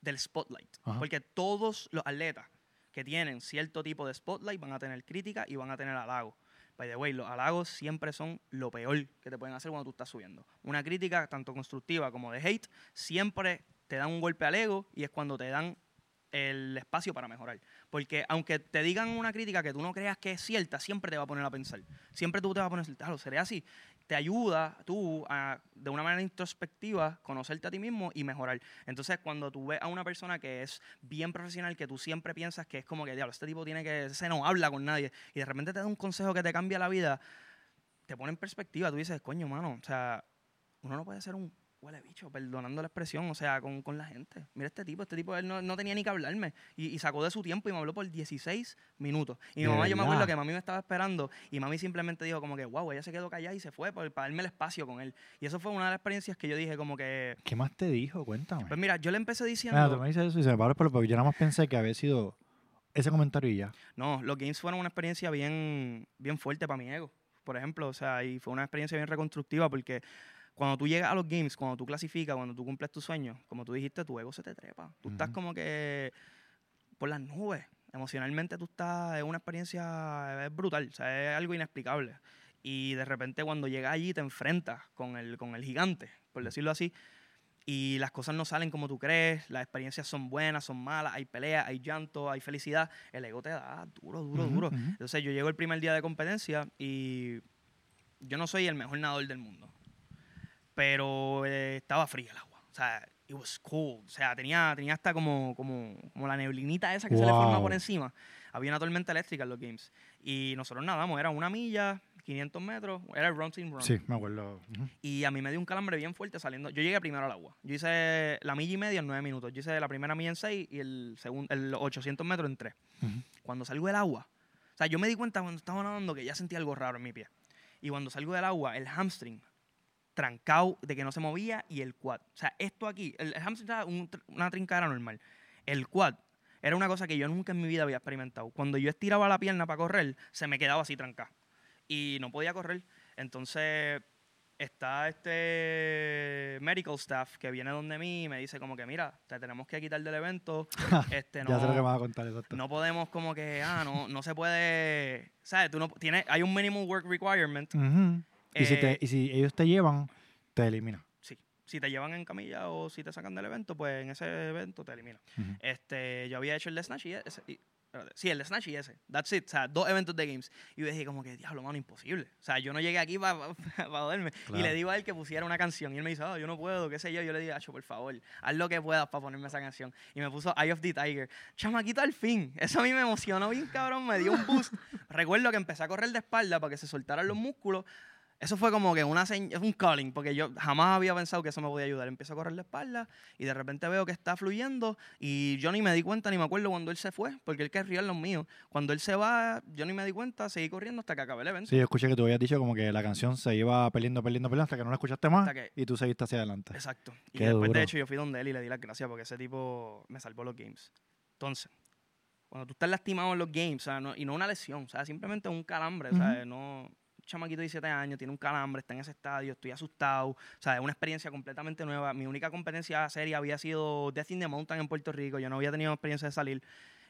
del spotlight. Ajá. Porque todos los atletas que tienen cierto tipo de spotlight van a tener crítica y van a tener halagos. By the way, los halagos siempre son lo peor que te pueden hacer cuando tú estás subiendo. Una crítica, tanto constructiva como de hate, siempre te dan un golpe al ego y es cuando te dan el espacio para mejorar. Porque aunque te digan una crítica que tú no creas que es cierta, siempre te va a poner a pensar. Siempre tú te vas a poner, claro, seré así. Te ayuda tú a, de una manera introspectiva, conocerte a ti mismo y mejorar. Entonces, cuando tú ves a una persona que es bien profesional, que tú siempre piensas que es como que, diablo, este tipo tiene que, se no habla con nadie, y de repente te da un consejo que te cambia la vida, te pone en perspectiva. Tú dices, coño, mano, o sea, uno no puede ser un huele bicho, perdonando la expresión, o sea, con, con la gente. Mira este tipo, este tipo, él no, no tenía ni que hablarme. Y, y sacó de su tiempo y me habló por 16 minutos. Y mi ¿De mamá, yo me acuerdo que mami me estaba esperando y mami simplemente dijo como que, wow, ella se quedó callada y se fue por- para darme el espacio con él. Y eso fue una de las experiencias que yo dije como que, ¿Qué más te dijo? Cuéntame. pues mira, yo le empecé diciendo... Mira, tú me dices eso y se me para pelo porque yo nada más pensé que había sido ese comentario y ya. No, los games fueron una experiencia bien, bien fuerte para mi ego, por ejemplo. O sea, y fue una experiencia bien reconstructiva porque cuando tú llegas a los games, cuando tú clasificas, cuando tú cumples tus sueños, como tú dijiste, tu ego se te trepa. Tú estás Ujú. como que por las nubes. Emocionalmente tú estás, es una experiencia es brutal, o sea, es algo inexplicable. Y de repente cuando llegas allí te enfrentas con el, con el gigante, por decirlo así, y las cosas no salen como tú crees, las experiencias son buenas, son malas, hay peleas, hay llanto, hay felicidad, el ego te da duro, duro, Ujú, duro. ujú. Entonces yo llego el primer día de competencia y yo no soy el mejor nadador del mundo, pero eh, estaba fría el agua. O sea, it was cold. O sea, tenía, tenía hasta como, como, como la neblinita esa que se le forma por Wow. encima. Había una tormenta eléctrica en los games. Y nosotros nadamos, era una milla, 500 metros, era el run team run. Sí, me acuerdo. Ujú. Y a mí me dio un calambre bien fuerte saliendo. Yo llegué primero al agua. Yo hice la milla y media en nueve minutos. Yo hice la primera milla en seis y el, segundo, el 800 metros en tres. Ujú. Cuando salgo del agua, o sea, yo me di cuenta cuando estaba nadando que ya sentía algo raro en mi pie. Y cuando salgo del agua, el hamstring trancado de que no se movía y el quad. O sea, esto aquí, el, el hamstring era un una trincada normal. El quad era una cosa que yo nunca en mi vida había experimentado. Cuando yo estiraba la pierna para correr, se me quedaba así trancada. Y no podía correr. Entonces está este medical staff que viene donde mí y me dice como que, mira, te tenemos que quitar del evento. este, no, Ya sé lo que me vas a contar, exacto. no podemos como que, ah, no, no se puede, ¿sabes? Tú no, tienes, hay un minimum work requirement. Ujú. Y, si te- Eh, y si ellos te llevan, te eliminan. Sí. Si te llevan en camilla o si te sacan del evento, pues en ese evento te eliminan. Ujú. Este, yo había hecho el de Snatch y ese. y- sí, el de Snatch y ese. That's it. O sea, dos eventos de games. Y yo dije como que, diablo, mano, imposible. O sea, yo no llegué aquí para joderme. Y Claro. le digo a él que pusiera una canción. Y él me dice, ah, yo no puedo, qué sé yo. Yo le digo, Acho, por favor, haz lo que puedas para ponerme esa canción. Y me puso Eye of the Tiger. Chamaquito al fin. Eso a mí me emocionó bien, cabrón. Me dio un boost. Recuerdo que empecé a correr de espalda para que se soltaran los músculos. Eso fue como que una señ- es un calling, porque yo jamás había pensado que eso me podía ayudar. Empiezo a correr la espalda y de repente veo que está fluyendo y yo ni me di cuenta ni me acuerdo cuando él se fue, porque él querría los míos. Cuando él se va, yo ni me di cuenta, seguí corriendo hasta que acabé el evento. Sí, yo escuché que tú habías dicho como que la canción se iba perdiendo, perdiendo, perdiendo hasta que no la escuchaste más que- y tú seguiste hacia adelante. Exacto. Y después, duro. de hecho, yo fui donde él y le di las gracias porque ese tipo me salvó los games. Entonces, cuando tú estás lastimado en los games, o sea, no- y no una lesión, o sea, simplemente un calambre, o sea, no... Chamaquito de 17 años, tiene un calambre, está en ese estadio, estoy asustado, o sea, es una experiencia completamente nueva. Mi única competencia seria había sido Death in the Mountain en Puerto Rico, yo no había tenido experiencia de salir.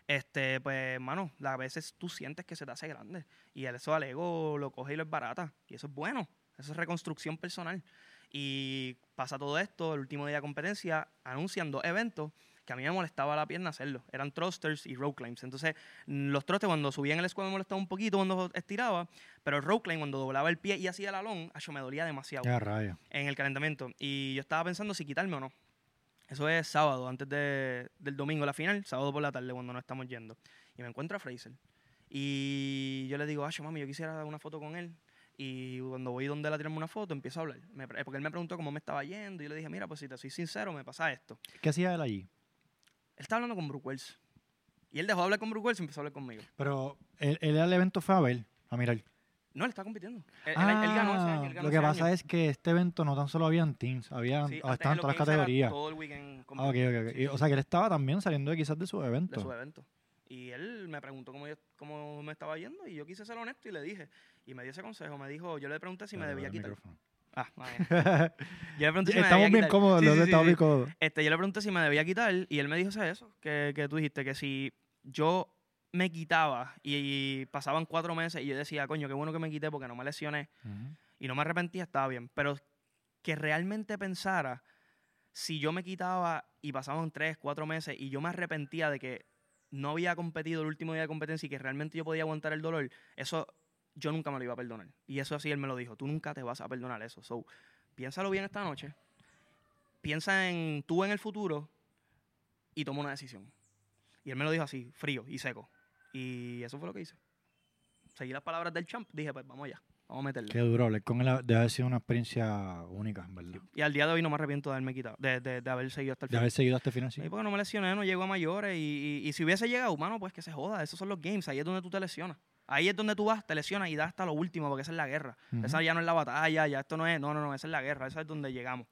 Este, pues, mano, a veces tú sientes que se te hace grande y eso al ego lo coge y lo es barata, y eso es bueno, eso es reconstrucción personal. Y pasa todo esto, el último día de competencia, anuncian dos eventos que a mí me molestaba la pierna hacerlo. Eran thrusters y rope climbs. Entonces, los thrusters cuando subía en el squad me molestaba un poquito cuando estiraba, pero el rope climb cuando doblaba el pie y hacía el alón, acho, me dolía demasiado Ya, raya. en el calentamiento. Y yo estaba pensando si quitarme o no. Eso es sábado, antes de- del domingo, la final, sábado por la tarde, cuando nos estamos yendo. Y me encuentro a Fraser. Y yo le digo, Acho, mami, yo quisiera dar una foto con él. Y cuando voy donde él a tirarme una foto, empiezo a hablar. Me porque él me preguntó cómo me estaba yendo. Y yo le dije, mira, pues si te soy sincero, me pasa esto. ¿Qué hacía él allí? Él estaba hablando con Brooke Wells. Y él dejó de hablar con Brooke Wells y empezó a hablar conmigo. Pero él, él al evento fue a ver, a mirar. No, él está compitiendo. Él, él- él ganó ese año. él ganó Ah, lo que ese pasa año. es que este evento no tan solo habían teams, habían, Sí, ah, estaban en todas las categorías. Todo el weekend Ah, ok, ok, ok. Sí, Y, o sí, sea, que él estaba también saliendo de quizás de su de evento. su evento. Y él me preguntó cómo, yo- cómo me estaba yendo y yo quise ser honesto y le dije. Y me dio ese consejo. Me dijo, yo le pregunté si me debía quitar. micrófono. Ah. Yo le pregunté si me Estamos debía bien quitar. cómodos, Sí, estamos sí. bien cómodos. Este, yo le pregunté si me debía quitar y él me dijo "¿Sabes eso, que, que tú dijiste, que si yo me quitaba y, y pasaban cuatro meses y yo decía, coño, qué bueno que me quité porque no me lesioné y no me arrepentía, estaba bien. Pero que realmente pensara, si yo me quitaba y pasaban tres, cuatro meses y yo me arrepentía de que no había competido el último día de competencia y que realmente yo podía aguantar el dolor, eso yo nunca me lo iba a perdonar. Y eso así él me lo dijo, tú nunca te vas a perdonar eso. So, piénsalo bien esta noche, piensa en tú en el futuro y toma una decisión. Y él me lo dijo así, frío y seco. Y eso fue lo que hice. Seguí las palabras del champ, dije, pues vamos allá, vamos a meterle. Qué duro, hablar con él debe haber sido una experiencia única, en verdad. Y al día de hoy no me arrepiento de haberme quitado, de, de- de haber seguido hasta el De final. haber seguido hasta el final, sí. Sí, porque no me lesioné, no llego a mayores. Y, y- y si hubiese llegado, humano, pues que se joda. Esos son los games. Ahí es donde tú te lesionas. Ahí es donde tú vas, te lesionas y das hasta lo último, porque esa es la guerra. Esa ya no es la batalla, ya esto no es. No, no, no, esa es la guerra. Esa es donde llegamos.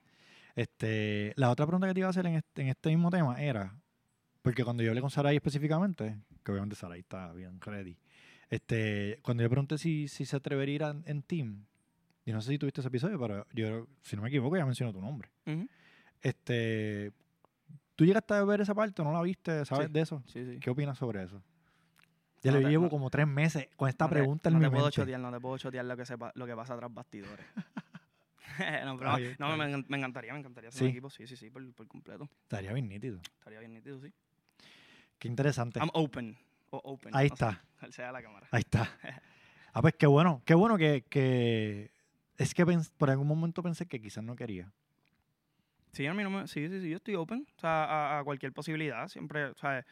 Este, la otra pregunta que te iba a hacer en este, en este mismo tema era, porque cuando yo hablé con Sarai específicamente, que obviamente Sarai está bien ready, este, cuando yo pregunté si, si se atrevería a ir a- en team, y no sé si tuviste ese episodio, pero yo, si no me equivoco, ya mencionó tu nombre. Ujú. Este, ¿Tú llegaste a ver esa parte o no la viste? ¿Sabes Sí. de eso? Sí, sí. ¿Qué opinas sobre eso? Ya No te- llevo no- como tres meses con esta No pregunta no en te mi puedo mente. chotear, no te puedo chotear lo que, sepa, lo que pasa tras bastidores. no, pero no, me, encantaría, me encantaría ser Sí. un equipo. Sí, sí, sí, por, por completo. Estaría bien nítido. Estaría bien nítido, sí. Qué interesante. I'm open. O open. Ahí está. cuál sea la cámara. Ahí está. Ah, pues qué bueno. Qué bueno que... que- Es que por algún momento pensé que quizás no quería. Sí, a mí no me, sí, sí, sí, yo estoy open o sea, a, a cualquier posibilidad. Siempre, o sea,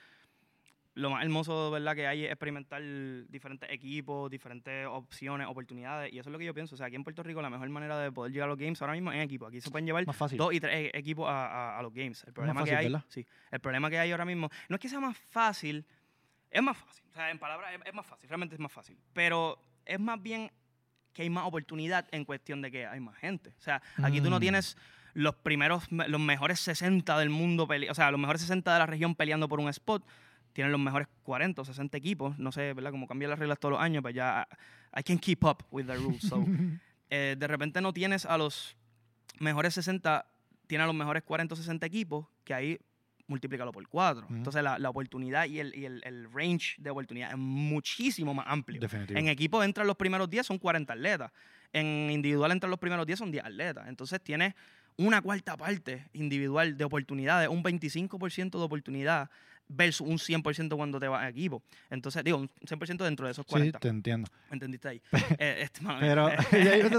lo más hermoso, ¿verdad? Que hay es experimentar diferentes equipos, diferentes opciones, oportunidades. Y eso es lo que yo pienso. O sea, aquí en Puerto Rico la mejor manera de poder llegar a los games ahora mismo es en equipo. Aquí se pueden llevar dos y tres e- equipos a, a- a los games. El problema fácil, que hay, ¿verdad? sí, el problema que hay ahora mismo no es que sea más fácil, es más fácil. O sea, en palabras es, es más fácil, realmente es más fácil. Pero es más bien que hay más oportunidad en cuestión de que hay más gente. O sea, aquí tú no Mm. tienes los primeros, los mejores 60 del mundo, o sea, los mejores 60 de la región peleando por un spot. Tienen los mejores 40 o 60 equipos. No sé, ¿verdad? Como cambian las reglas todos los años, pues ya I can keep up with the rules. So, eh, de repente no tienes a los mejores 60, tienes a los mejores 40 o 60 equipos, que ahí multiplícalo por 4. Ujú. Entonces la, la oportunidad y, el, y el, el range de oportunidad es muchísimo más amplio. Definitivo. En equipo entran los primeros 10, son 40 atletas. En individual entran los primeros 10, son 10 atletas. Entonces tienes una cuarta parte individual de oportunidades, un 25% de oportunidad versus un 100% cuando te vas a equipo. Entonces, digo, un 100% dentro de esos Sí, 40. te entiendo. ¿Me entendiste ahí? Eh, este, Pero... eh,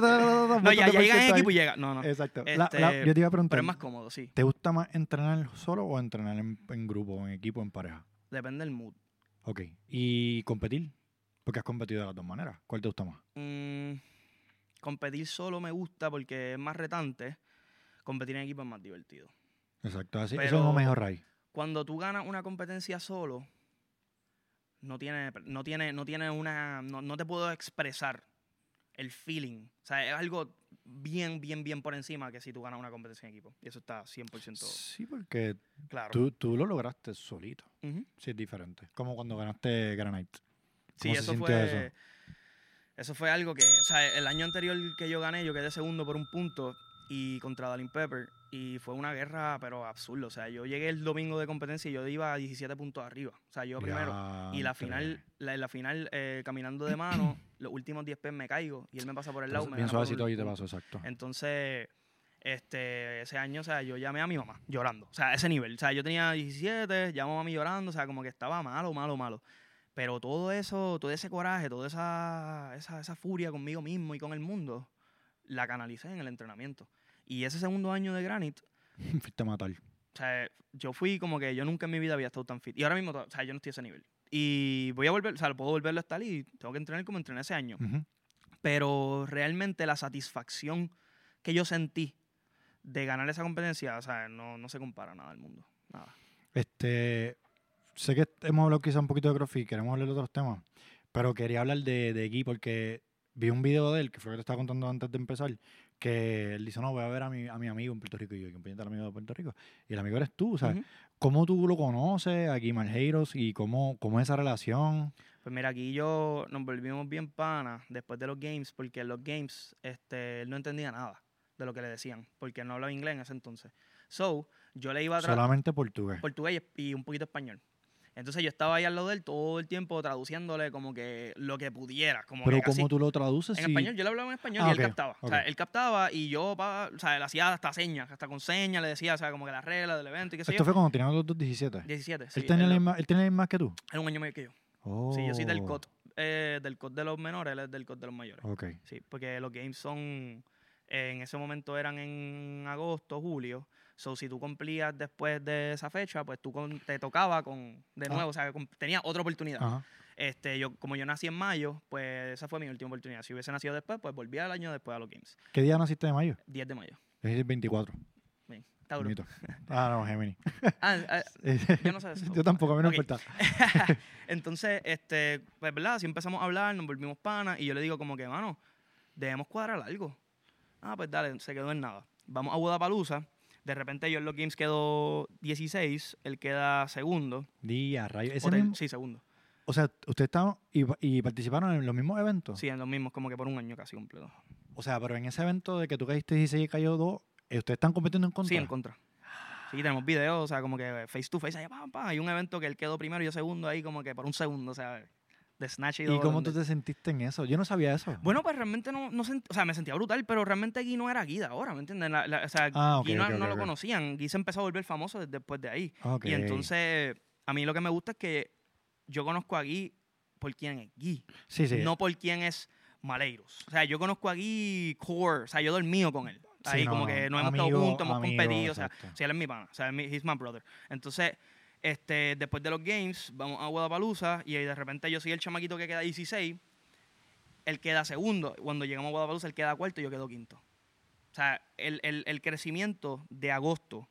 no, ya, ya llegan en equipo y llega. No, no. Exacto. La- la- Este, yo te iba a preguntar, Pero es más cómodo, sí. ¿te gusta más entrenar solo o entrenar en, en grupo, en equipo, en pareja? Depende del mood. Ok. ¿Y competir? Porque has competido de las dos maneras. ¿Cuál te gusta más? Mm, competir solo me gusta porque es más retante. Competir en equipo es más divertido. Exacto. Así, eso Pero- es lo mejor, Ray. Cuando tú ganas una competencia solo, no tiene, no tiene, no tiene una. No, no te puedo expresar el feeling. O sea, es algo bien, bien, bien por encima que si tú ganas una competencia en equipo. Y eso está 100% Sí, porque claro. tú, tú lo lograste solito. Sí, es diferente. Como cuando ganaste Granite. Sí, ¿Cómo se eso fue. eso? Eso? fue algo que. O sea, el año anterior que yo gané, yo quedé segundo por un punto y contra Dalin Pepper. Y fue una guerra, pero absurda. O sea, yo llegué el domingo de competencia y yo iba a 17 puntos arriba. O sea, yo primero. Y la final, la, la final eh, caminando de mano, los últimos 10 pies me caigo y él me pasa por el lado. me Bien suavecito y te paso, exacto. Entonces, este, ese año, o sea, yo llamé a mi mamá llorando. O sea, a ese nivel. O sea, yo tenía 17, llamó a mami llorando, o sea, como que estaba malo, malo, malo. Pero todo eso, todo ese coraje, toda esa, esa, esa furia conmigo mismo y con el mundo, la canalicé en el entrenamiento. Y ese segundo año de Granite, Fuiste a matar. o sea, yo fui como que yo nunca en mi vida había estado tan fit. Y ahora mismo, o sea, yo no estoy a ese nivel. Y voy a volver, o sea, puedo volverlo a estar y tengo que entrenar como entrené ese año. Ujú. Pero realmente la satisfacción que yo sentí de ganar esa competencia, o sea, no, no se compara nada al mundo. Nada. Este, sé que hemos hablado quizá un poquito de CrossFit, queremos hablar de otros temas, pero quería hablar de, de Gui porque vi un video de él, que fue lo que te estaba contando antes de empezar, que él dice, no, voy a ver a mi, a mi amigo en Puerto Rico, y yo, ¿quién puñeta el amigo de Puerto Rico? Y el amigo eres tú, o sea, Ujú. ¿Cómo tú lo conoces aquí, Marjeiros, y cómo, cómo es esa relación? Pues mira, aquí yo nos volvimos bien panas después de los games, porque en los games este, él no entendía nada de lo que le decían, porque él no hablaba inglés en ese entonces. So, yo le iba a Solamente portugués. portugués y un poquito español. Entonces yo estaba ahí al lado de él todo el tiempo traduciéndole como que lo que pudiera. Como Pero que casi- ¿cómo tú lo traduces? En si- español, yo le hablaba en español Ah, y él captaba. O sea, él captaba y yo, pa- o sea, le hacía hasta señas, hasta con señas le decía, o sea, como que las reglas del evento y qué sé Esto yo. fue cuando tenían los dos 17. 17, sí. ¿Él, tenía la misma, ¿Él tenía la misma que tú? él un año mayor que yo. Oh. Sí, yo soy del COD, eh, del COD de los menores, él es del COD de los mayores. Ok. Sí, porque los games son, eh, en ese momento eran en agosto, julio. So, si tú cumplías después de esa fecha, pues tú con- te tocaba con, de Ah. nuevo, o sea, con- tenía otra oportunidad. Ajá. Este, yo, como yo nací en mayo, pues esa fue mi última oportunidad. Si hubiese nacido después, pues volvía al año después a los games. ¿Qué día naciste de mayo? 10 de mayo. Es el 24. Bien, Tauro. Bonito. Ah, no, Gemini. Ah, ah, yo no sé eso. Yo tampoco, a mí no me Ok. importa. Entonces, este, pues, ¿verdad? Así empezamos a hablar, nos volvimos panas y yo le digo como que, mano, debemos cuadrar algo. Ah, pues dale, se quedó en nada. Vamos a Budapalusa. De repente yo en los games quedo 16, él queda segundo. Día, rayo. Ese O, ter- mismo- Sí, segundo. o sea, ustedes estaban y, y participaron en los mismos eventos. Sí, en los mismos, como que por un año casi completo. O sea, pero en ese evento de que tú caíste 16 y cayó 2, eh, ustedes están compitiendo en contra. Sí, en contra. Sí, tenemos videos, o sea, como que face to face, ahí, pam, pam. Hay un evento que él quedó primero y yo segundo ahí, como que por un segundo, o sea, de Snatch y ¿Y cómo donde- tú te sentiste en eso? Yo no sabía eso. Bueno, pues realmente no, no sent- o sea, me sentía brutal, pero realmente Gui no era Gui de ahora, ¿me entiendes? La- la- o sea, Ah, ok, Gui no, ok, no ok, lo conocían, Gui se empezó a volver famoso desde después de ahí. Y entonces, a mí lo que me gusta es que yo conozco a Gui por quién es Gui, sí, sí. no por quién es Maleiros. O sea, yo conozco a Gui core, o sea, yo dormido con él. Sí, Ahí no, como que nos hemos amigo, estado juntos, hemos amigo, competido, o sea, exacto. si él es mi pana, o sea, he's my brother. Entonces, este, después de los games, vamos a Guadalajara y de repente yo soy el chamaquito que queda 16, él queda segundo. Cuando llegamos a Guadalajara, él queda cuarto y yo quedo quinto. O sea, el, el- el crecimiento de agosto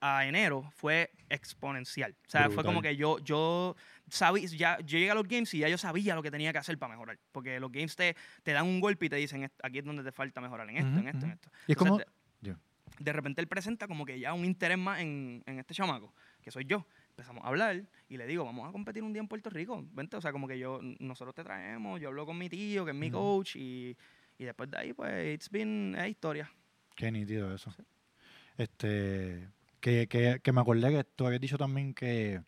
a enero fue exponencial. O sea, fue Brutal. como que yo, yo sabía, ya, yo llegué a los games y ya yo sabía lo que tenía que hacer para mejorar. Porque los games te, te dan un golpe y te dicen, "Est- aquí es donde te falta mejorar, en esto, Ujú, en esto, en ujú. esto. Y es como... Yo. de repente él presenta como que ya un interés más en, en este chamaco, que soy yo. Empezamos a hablar y le digo, vamos a competir un día en PuertoCo. Vente, o sea, como que yo, nosotros te traemos, yo hablo con mi tío, que es mi coach, y, y después de ahí, pues, it's been es historia. Qué nítido eso. Este, que, que, que me acordé que tú habías dicho también que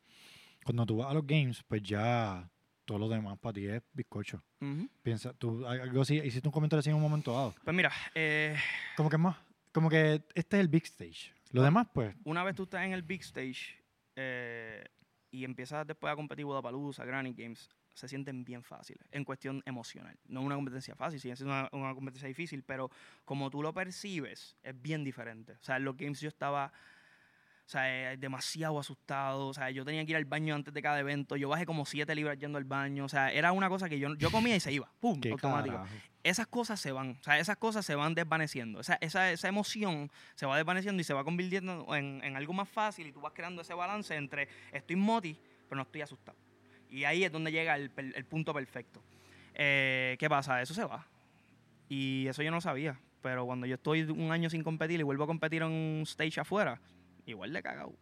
cuando tú vas a los games, pues ya todo lo demás para ti es bizcocho. Piensa, tú algo así, hiciste un comentario así en un momento dado. Pues mira, eh, Como que es más, como que este es el big stage. Lo demás, pues, una vez tú estás en el big stage eh, y empiezas después a competir Budapalooza, Granny Games, se sienten bien fáciles en cuestión emocional. No es una competencia fácil, sigue siendo una, una competencia difícil, pero como tú lo percibes, es bien diferente. O sea, en los games yo estaba o sea, eh, demasiado asustado. O sea, yo tenía que ir al baño antes de cada evento. Yo bajé como 7 libras yendo al baño. O sea, era una cosa que yo, yo comía y se iba. ¡Pum! automático carajo. esas cosas se van, o sea, esas cosas se van desvaneciendo. Esa, esa, esa emoción se va desvaneciendo y se va convirtiendo en, en algo más fácil y tú vas creando ese balance entre estoy moti, pero no estoy asustado. Y ahí es donde llega el, el punto perfecto. Eh, ¿Qué pasa? Eso se va. Y eso yo no sabía. Pero cuando yo estoy un año sin competir y vuelvo a competir en un stage afuera, igual de cagado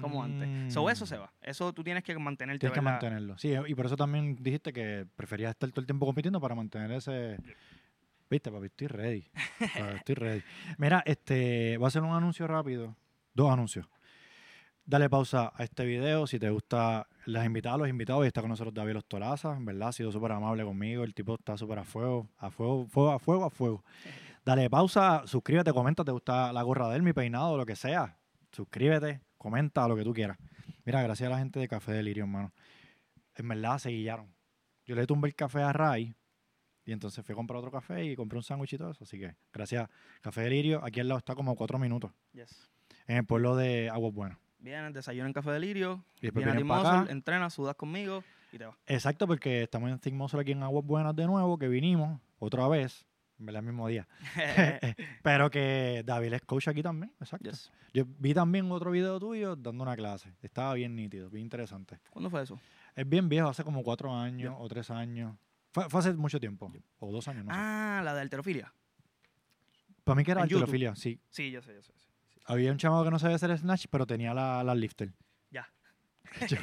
como antes. So, eso se Mm. va. Eso tú tienes que mantenerte. Tienes que ¿verdad? mantenerlo. Sí, y por eso también dijiste que preferías estar todo el tiempo compitiendo para mantener ese. Viste, papi, estoy ready. Papi, estoy ready. Mira, este, voy a hacer un anuncio rápido. Dos anuncios. Dale pausa a este video si te gusta las invitadas, los invitados. Y está con nosotros David Ostolaza, ¿verdad? Ha sido súper amable conmigo. El tipo está súper a fuego, a fuego, fuego, a fuego, a fuego. Dale pausa, suscríbete, comenta, te gusta la gorra de él, mi peinado, lo que sea. Suscríbete, comenta lo que tú quieras. Mira, gracias a la gente de Café Delirio, hermano. En verdad se guillaron. Yo le tumbé el café a Ray y entonces fui a comprar otro café y compré un sándwich y todo eso. Así que gracias. Café Delirio, aquí al lado está como cuatro minutos. Yes. En el pueblo de Aguas Buenas. Vienes, desayuno en Café Delirio, Y vienes a Team Muscle, entrenas, sudas conmigo y te vas. Exacto, porque estamos en Think Muscle aquí en Aguas Buenas de nuevo, que vinimos otra vez, el mismo día. Pero que David es coach aquí también, exacto. Yes. Yo vi también otro video tuyo dando una clase. Estaba bien nítido, bien interesante. ¿Cuándo fue eso? Es bien viejo, hace como cuatro años Ya. o tres años. Fue, fue hace mucho tiempo. O dos años, no sé. Ah, la de alterofilia. Para mí que era en alterofilia, sí. Sí, yo sé, yo sé. sí. Había un chamaco que no sabía hacer snatch, pero tenía la, la lifter. yo,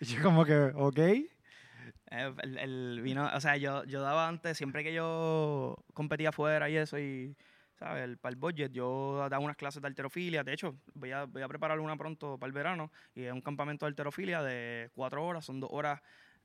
yo como que, ok. Eh, El, el vino, o sea, yo, yo daba antes, siempre que yo competía afuera y eso, y, ¿sabes? El- para el budget, yo daba unas clases de alterofilia. De hecho, voy a, voy a preparar una pronto para el verano, y es un campamento de alterofilia de cuatro horas, son dos horas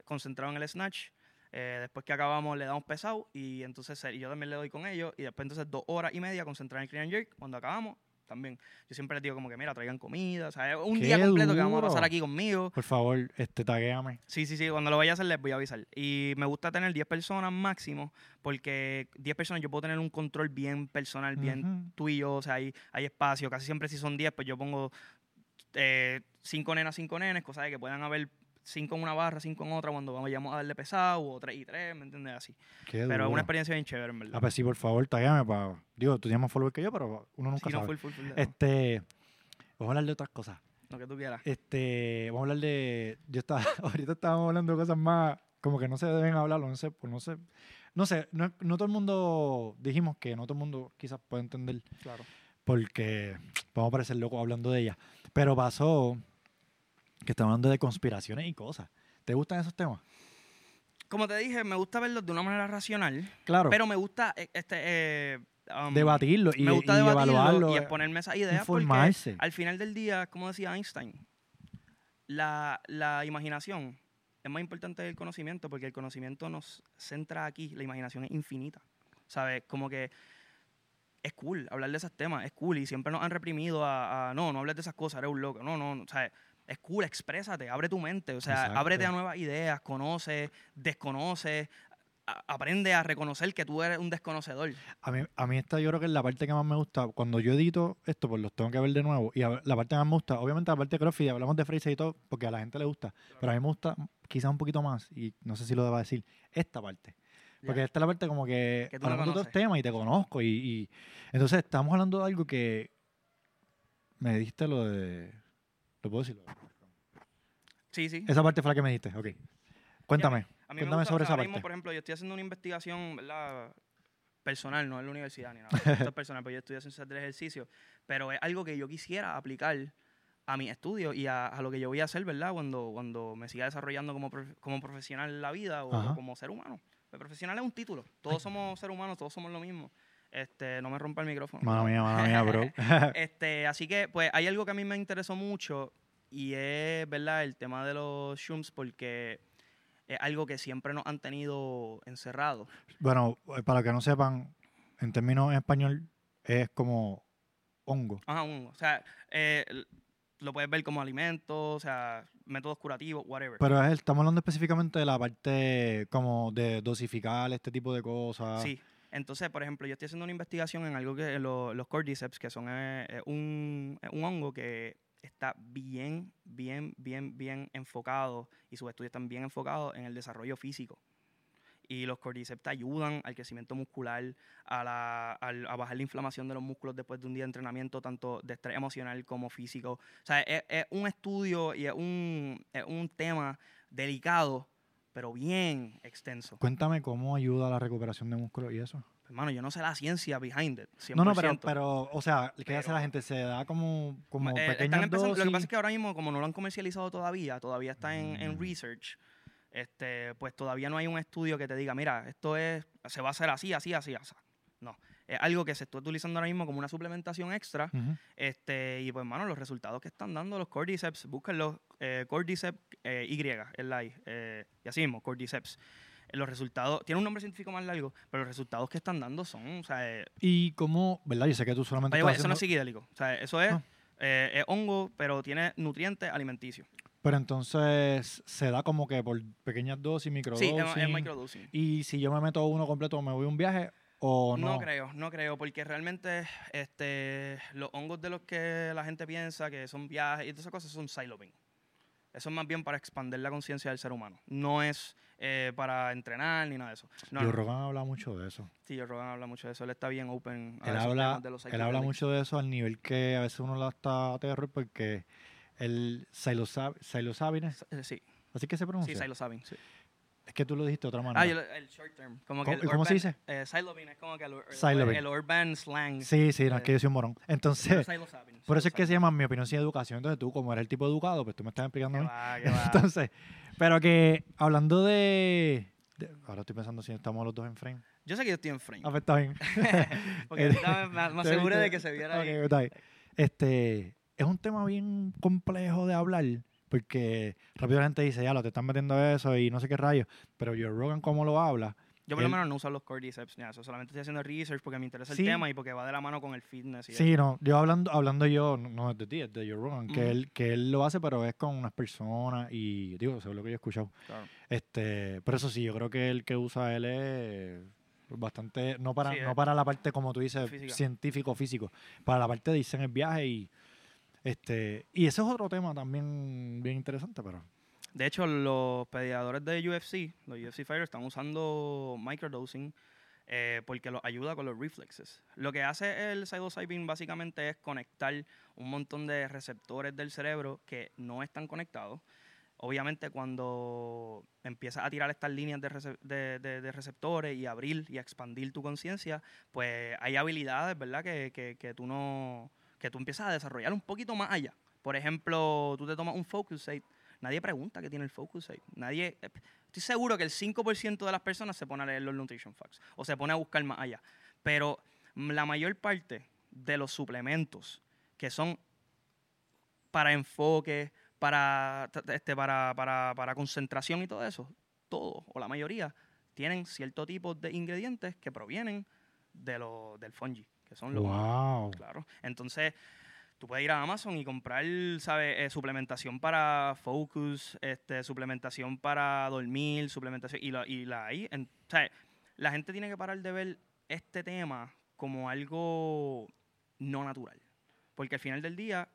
concentrado en el snatch. Eh, después que acabamos, le damos pesado, y entonces yo también le doy con ellos, y después entonces dos horas y media concentrado en el clean and jerk. Cuando acabamos, también. Yo siempre les digo como que, mira, traigan comida, o sea, es un ¡Qué día completo que vamos a pasar aquí conmigo. Por favor, este, taguéame. Sí, sí, sí. Cuando lo vaya a hacer les voy a avisar. Y me gusta tener 10 personas máximo porque 10 personas yo puedo tener un control bien personal, bien Ujú. tú y yo. O sea, hay, hay espacio. Casi siempre si son 10, pues yo pongo 5 nenas, 5 nenes, cosa de que puedan haber 5 en una barra, 5 en otra cuando vayamos a darle pesado o 3 y 3, ¿me entiendes? Así. Qué Pero es una experiencia bien chévere, en verdad. Ah, pues sí, por favor, taguéame para... Digo, tú tienes más followers que yo, pero uno nunca Sí, no, sabe. full, full, full, de- Este, vamos a hablar de otras cosas. Lo que tú quieras. Este, vamos a hablar de. Yo estaba, ahorita estábamos hablando de cosas más como que no se deben hablar, no sé, pues no sé. No sé, no, no todo el mundo, dijimos que no todo el mundo quizás puede entender Claro. porque vamos a parecer locos hablando de ella. Pero pasó que estamos hablando de conspiraciones y cosas. ¿Te gustan esos temas? Como te dije, me gusta verlos de una manera racional, Claro. pero me gusta eh, este, eh, um, debatirlo y, me gusta y debatirlo evaluarlo. y eh, exponerme esas ideas porque informarse. al final del día, como decía Einstein, la, la imaginación es más importante que el conocimiento porque el conocimiento nos centra aquí, la imaginación es infinita, ¿sabes? Como que es cool hablar de esos temas, es cool y siempre nos han reprimido a, a, no, no hables de esas cosas, eres un loco, no, no, no, ¿sabes? Es cool, exprésate, abre tu mente, o sea, Exacto. ábrete a nuevas ideas, conoce, desconoce, a- aprende a reconocer que tú eres un desconocedor. A mí, a mí esta yo creo que es la parte que más me gusta. Cuando yo edito esto, pues los tengo que ver de nuevo. Y a- la parte que más me gusta, obviamente la parte de CrossFit, hablamos de Fraser y todo, porque a la gente le gusta. Pero a mí me gusta quizás un poquito más, y no sé si lo deba decir, esta parte. Porque esta es la parte como que, Que hablamos de otros temas y te conozco. Y, y- entonces estamos hablando de algo que me dijiste lo de... ¿Lo puedo decir? Sí, sí. Esa parte fue la que me dijiste, ok. Cuéntame. A mí me Cuéntame gusta, sobre o sea, esa mismo, parte. por ejemplo, yo estoy haciendo una investigación, ¿verdad? Personal, no en la universidad ni nada. Esto es personal, pero yo estudio ciencias del ejercicio. Pero es algo que yo quisiera aplicar a mi estudio y a, a lo que yo voy a hacer, ¿verdad? Cuando, cuando me siga desarrollando como, profe- como profesional en la vida o Ajá. como ser humano. El profesional es un título. Todos somos seres humanos, todos somos lo mismo. Este, no me rompa el micrófono. Mano mía, mano mía, bro. Este, así que, pues, hay algo que a mí me interesó mucho y es, ¿verdad? El tema de los shums porque es algo que siempre nos han tenido encerrados. bueno, eh, para que no sepan, en términos en español, es como hongo. Ajá, un- o sea, eh, lo puedes ver como alimento, o sea, métodos curativos, whatever. Pero es, estamos hablando específicamente de la parte como de dosificar este tipo de cosas. Sí. Entonces, por ejemplo, yo estoy haciendo una investigación en algo que lo- los cordyceps, que son eh, eh, un, eh, un hongo que está bien, bien, bien, bien enfocado y sus estudios están bien enfocados en el desarrollo físico. Y los cordyceps te ayudan al crecimiento muscular, a, la, a bajar la inflamación de los músculos después de un día de entrenamiento, tanto de estrés emocional como físico. O sea, es, es un estudio y es un, es un tema delicado, pero bien extenso. Cuéntame cómo ayuda a la recuperación de músculo y eso. Hermano, yo no sé la ciencia behind it. 100%. No, no, pero, pero, o sea, ¿qué hace la gente? Se da como, como Eh, pequeñas dosis. Lo que pasa es que ahora mismo, como no lo han comercializado todavía, todavía está en, en Mm. research, este, pues todavía no hay un estudio que te diga, mira, esto es, se va a hacer así, así, así, así. No, es algo que se está utilizando ahora mismo como una suplementación extra. Ujú. Este, y pues, mano, los resultados que están dando los Cordyceps, búsquenlos, eh, Cordyceps eh, Y, el I, eh, y así mismo, Cordyceps. Los resultados, tiene un nombre científico más largo, pero los resultados que están dando son, o sea, Y cómo, ¿verdad? Yo sé que tú solamente eso no es psiquidélico. O sea, eso es, Ah. es hongo, pero tiene nutrientes alimenticios. Pero entonces se da como que por pequeñas dosis, Sí, microdosis. es, es microdosing. Y si yo me meto uno completo, ¿me voy a un viaje o no? No creo, no creo, porque realmente este, los hongos de los que la gente piensa que son viajes y todas esas cosas son psilocybin. Eso es más bien para expandir la conciencia del ser humano. No es eh, para entrenar ni nada de eso. No, Joe no. Rogan habla mucho de eso. Sí, Joe Rogan habla mucho de eso. Él está bien open. a Él habla, de los él habla mucho de eso al nivel que a veces uno la está a terror porque el psilocybin, Eh, Sí, así que se pronuncia. sí, psilocybin, sí. Es que tú lo dijiste de otra manera. Ah, yo el short term. Como que ¿Cómo- se dice? Eh, es como que el, urban slang. sí, sí, no es que yo soy un morón. Entonces, por eso es que se llama mi opinión sin educación. Entonces tú, como eres el tipo educado, pues tú me estás explicando a mí. va. Entonces, pero que hablando de, de- Ahora estoy pensando si estamos los dos en frame. Yo sé que yo estoy en frame. Ah, pues está bien. Porque me ¿Te aseguré viste? de que se viera Ok, ahí. está bien. Este, es un tema bien complejo de hablar, porque rápido la gente dice, ya lo te están metiendo eso y no sé qué rayos, pero Joe Rogan, ¿cómo lo habla? Yo por lo menos no uso los cordyceps ni eso. Solamente estoy haciendo research porque me interesa Sí. el tema y porque va de la mano con el fitness. Y Sí, no, yo hablando, hablando yo, no- es de ti, es de Joe Rogan, que, Ujú. él, que él lo hace, pero es con unas personas y, digo, según lo que yo he escuchado. eso. Claro. Este, pero eso sí, yo creo que el que usa él es bastante, no para, Sí, no es- para la parte, como tú dices, Física. científico, físico, para la parte de irse en el viaje y este, y ese es otro tema también bien interesante, pero De hecho, los pediadores de UFC, los UFC Fighters, están usando microdosing eh, porque los ayuda con los reflexes. Lo que hace el psilocybin básicamente es conectar un montón de receptores del cerebro que no están conectados. Obviamente, cuando empiezas a tirar estas líneas de, rece- de- de- de receptores y abrir y expandir tu conciencia, pues hay habilidades, ¿verdad?, que, que, que tú no que tú empiezas a desarrollar un poquito más allá. Por ejemplo, tú te tomas un focus state Nadie pregunta qué tiene el focus state. Nadie, estoy seguro que el 5% de las personas se pone a leer los nutrition facts o se pone a buscar más allá. Pero la mayor parte de los suplementos que son para enfoque, para, este, para, para, para concentración y todo eso, todo o la mayoría tienen cierto tipo de ingredientes que provienen de lo, del fungi, que son los wow. Claro. Entonces, tú puedes ir a Amazon y comprar, ¿sabes? Eh, suplementación para focus, este, suplementación para dormir, suplementación. Y la, y la hay. en- o sea, la gente tiene que parar de ver este tema como algo no natural. Porque al final del día,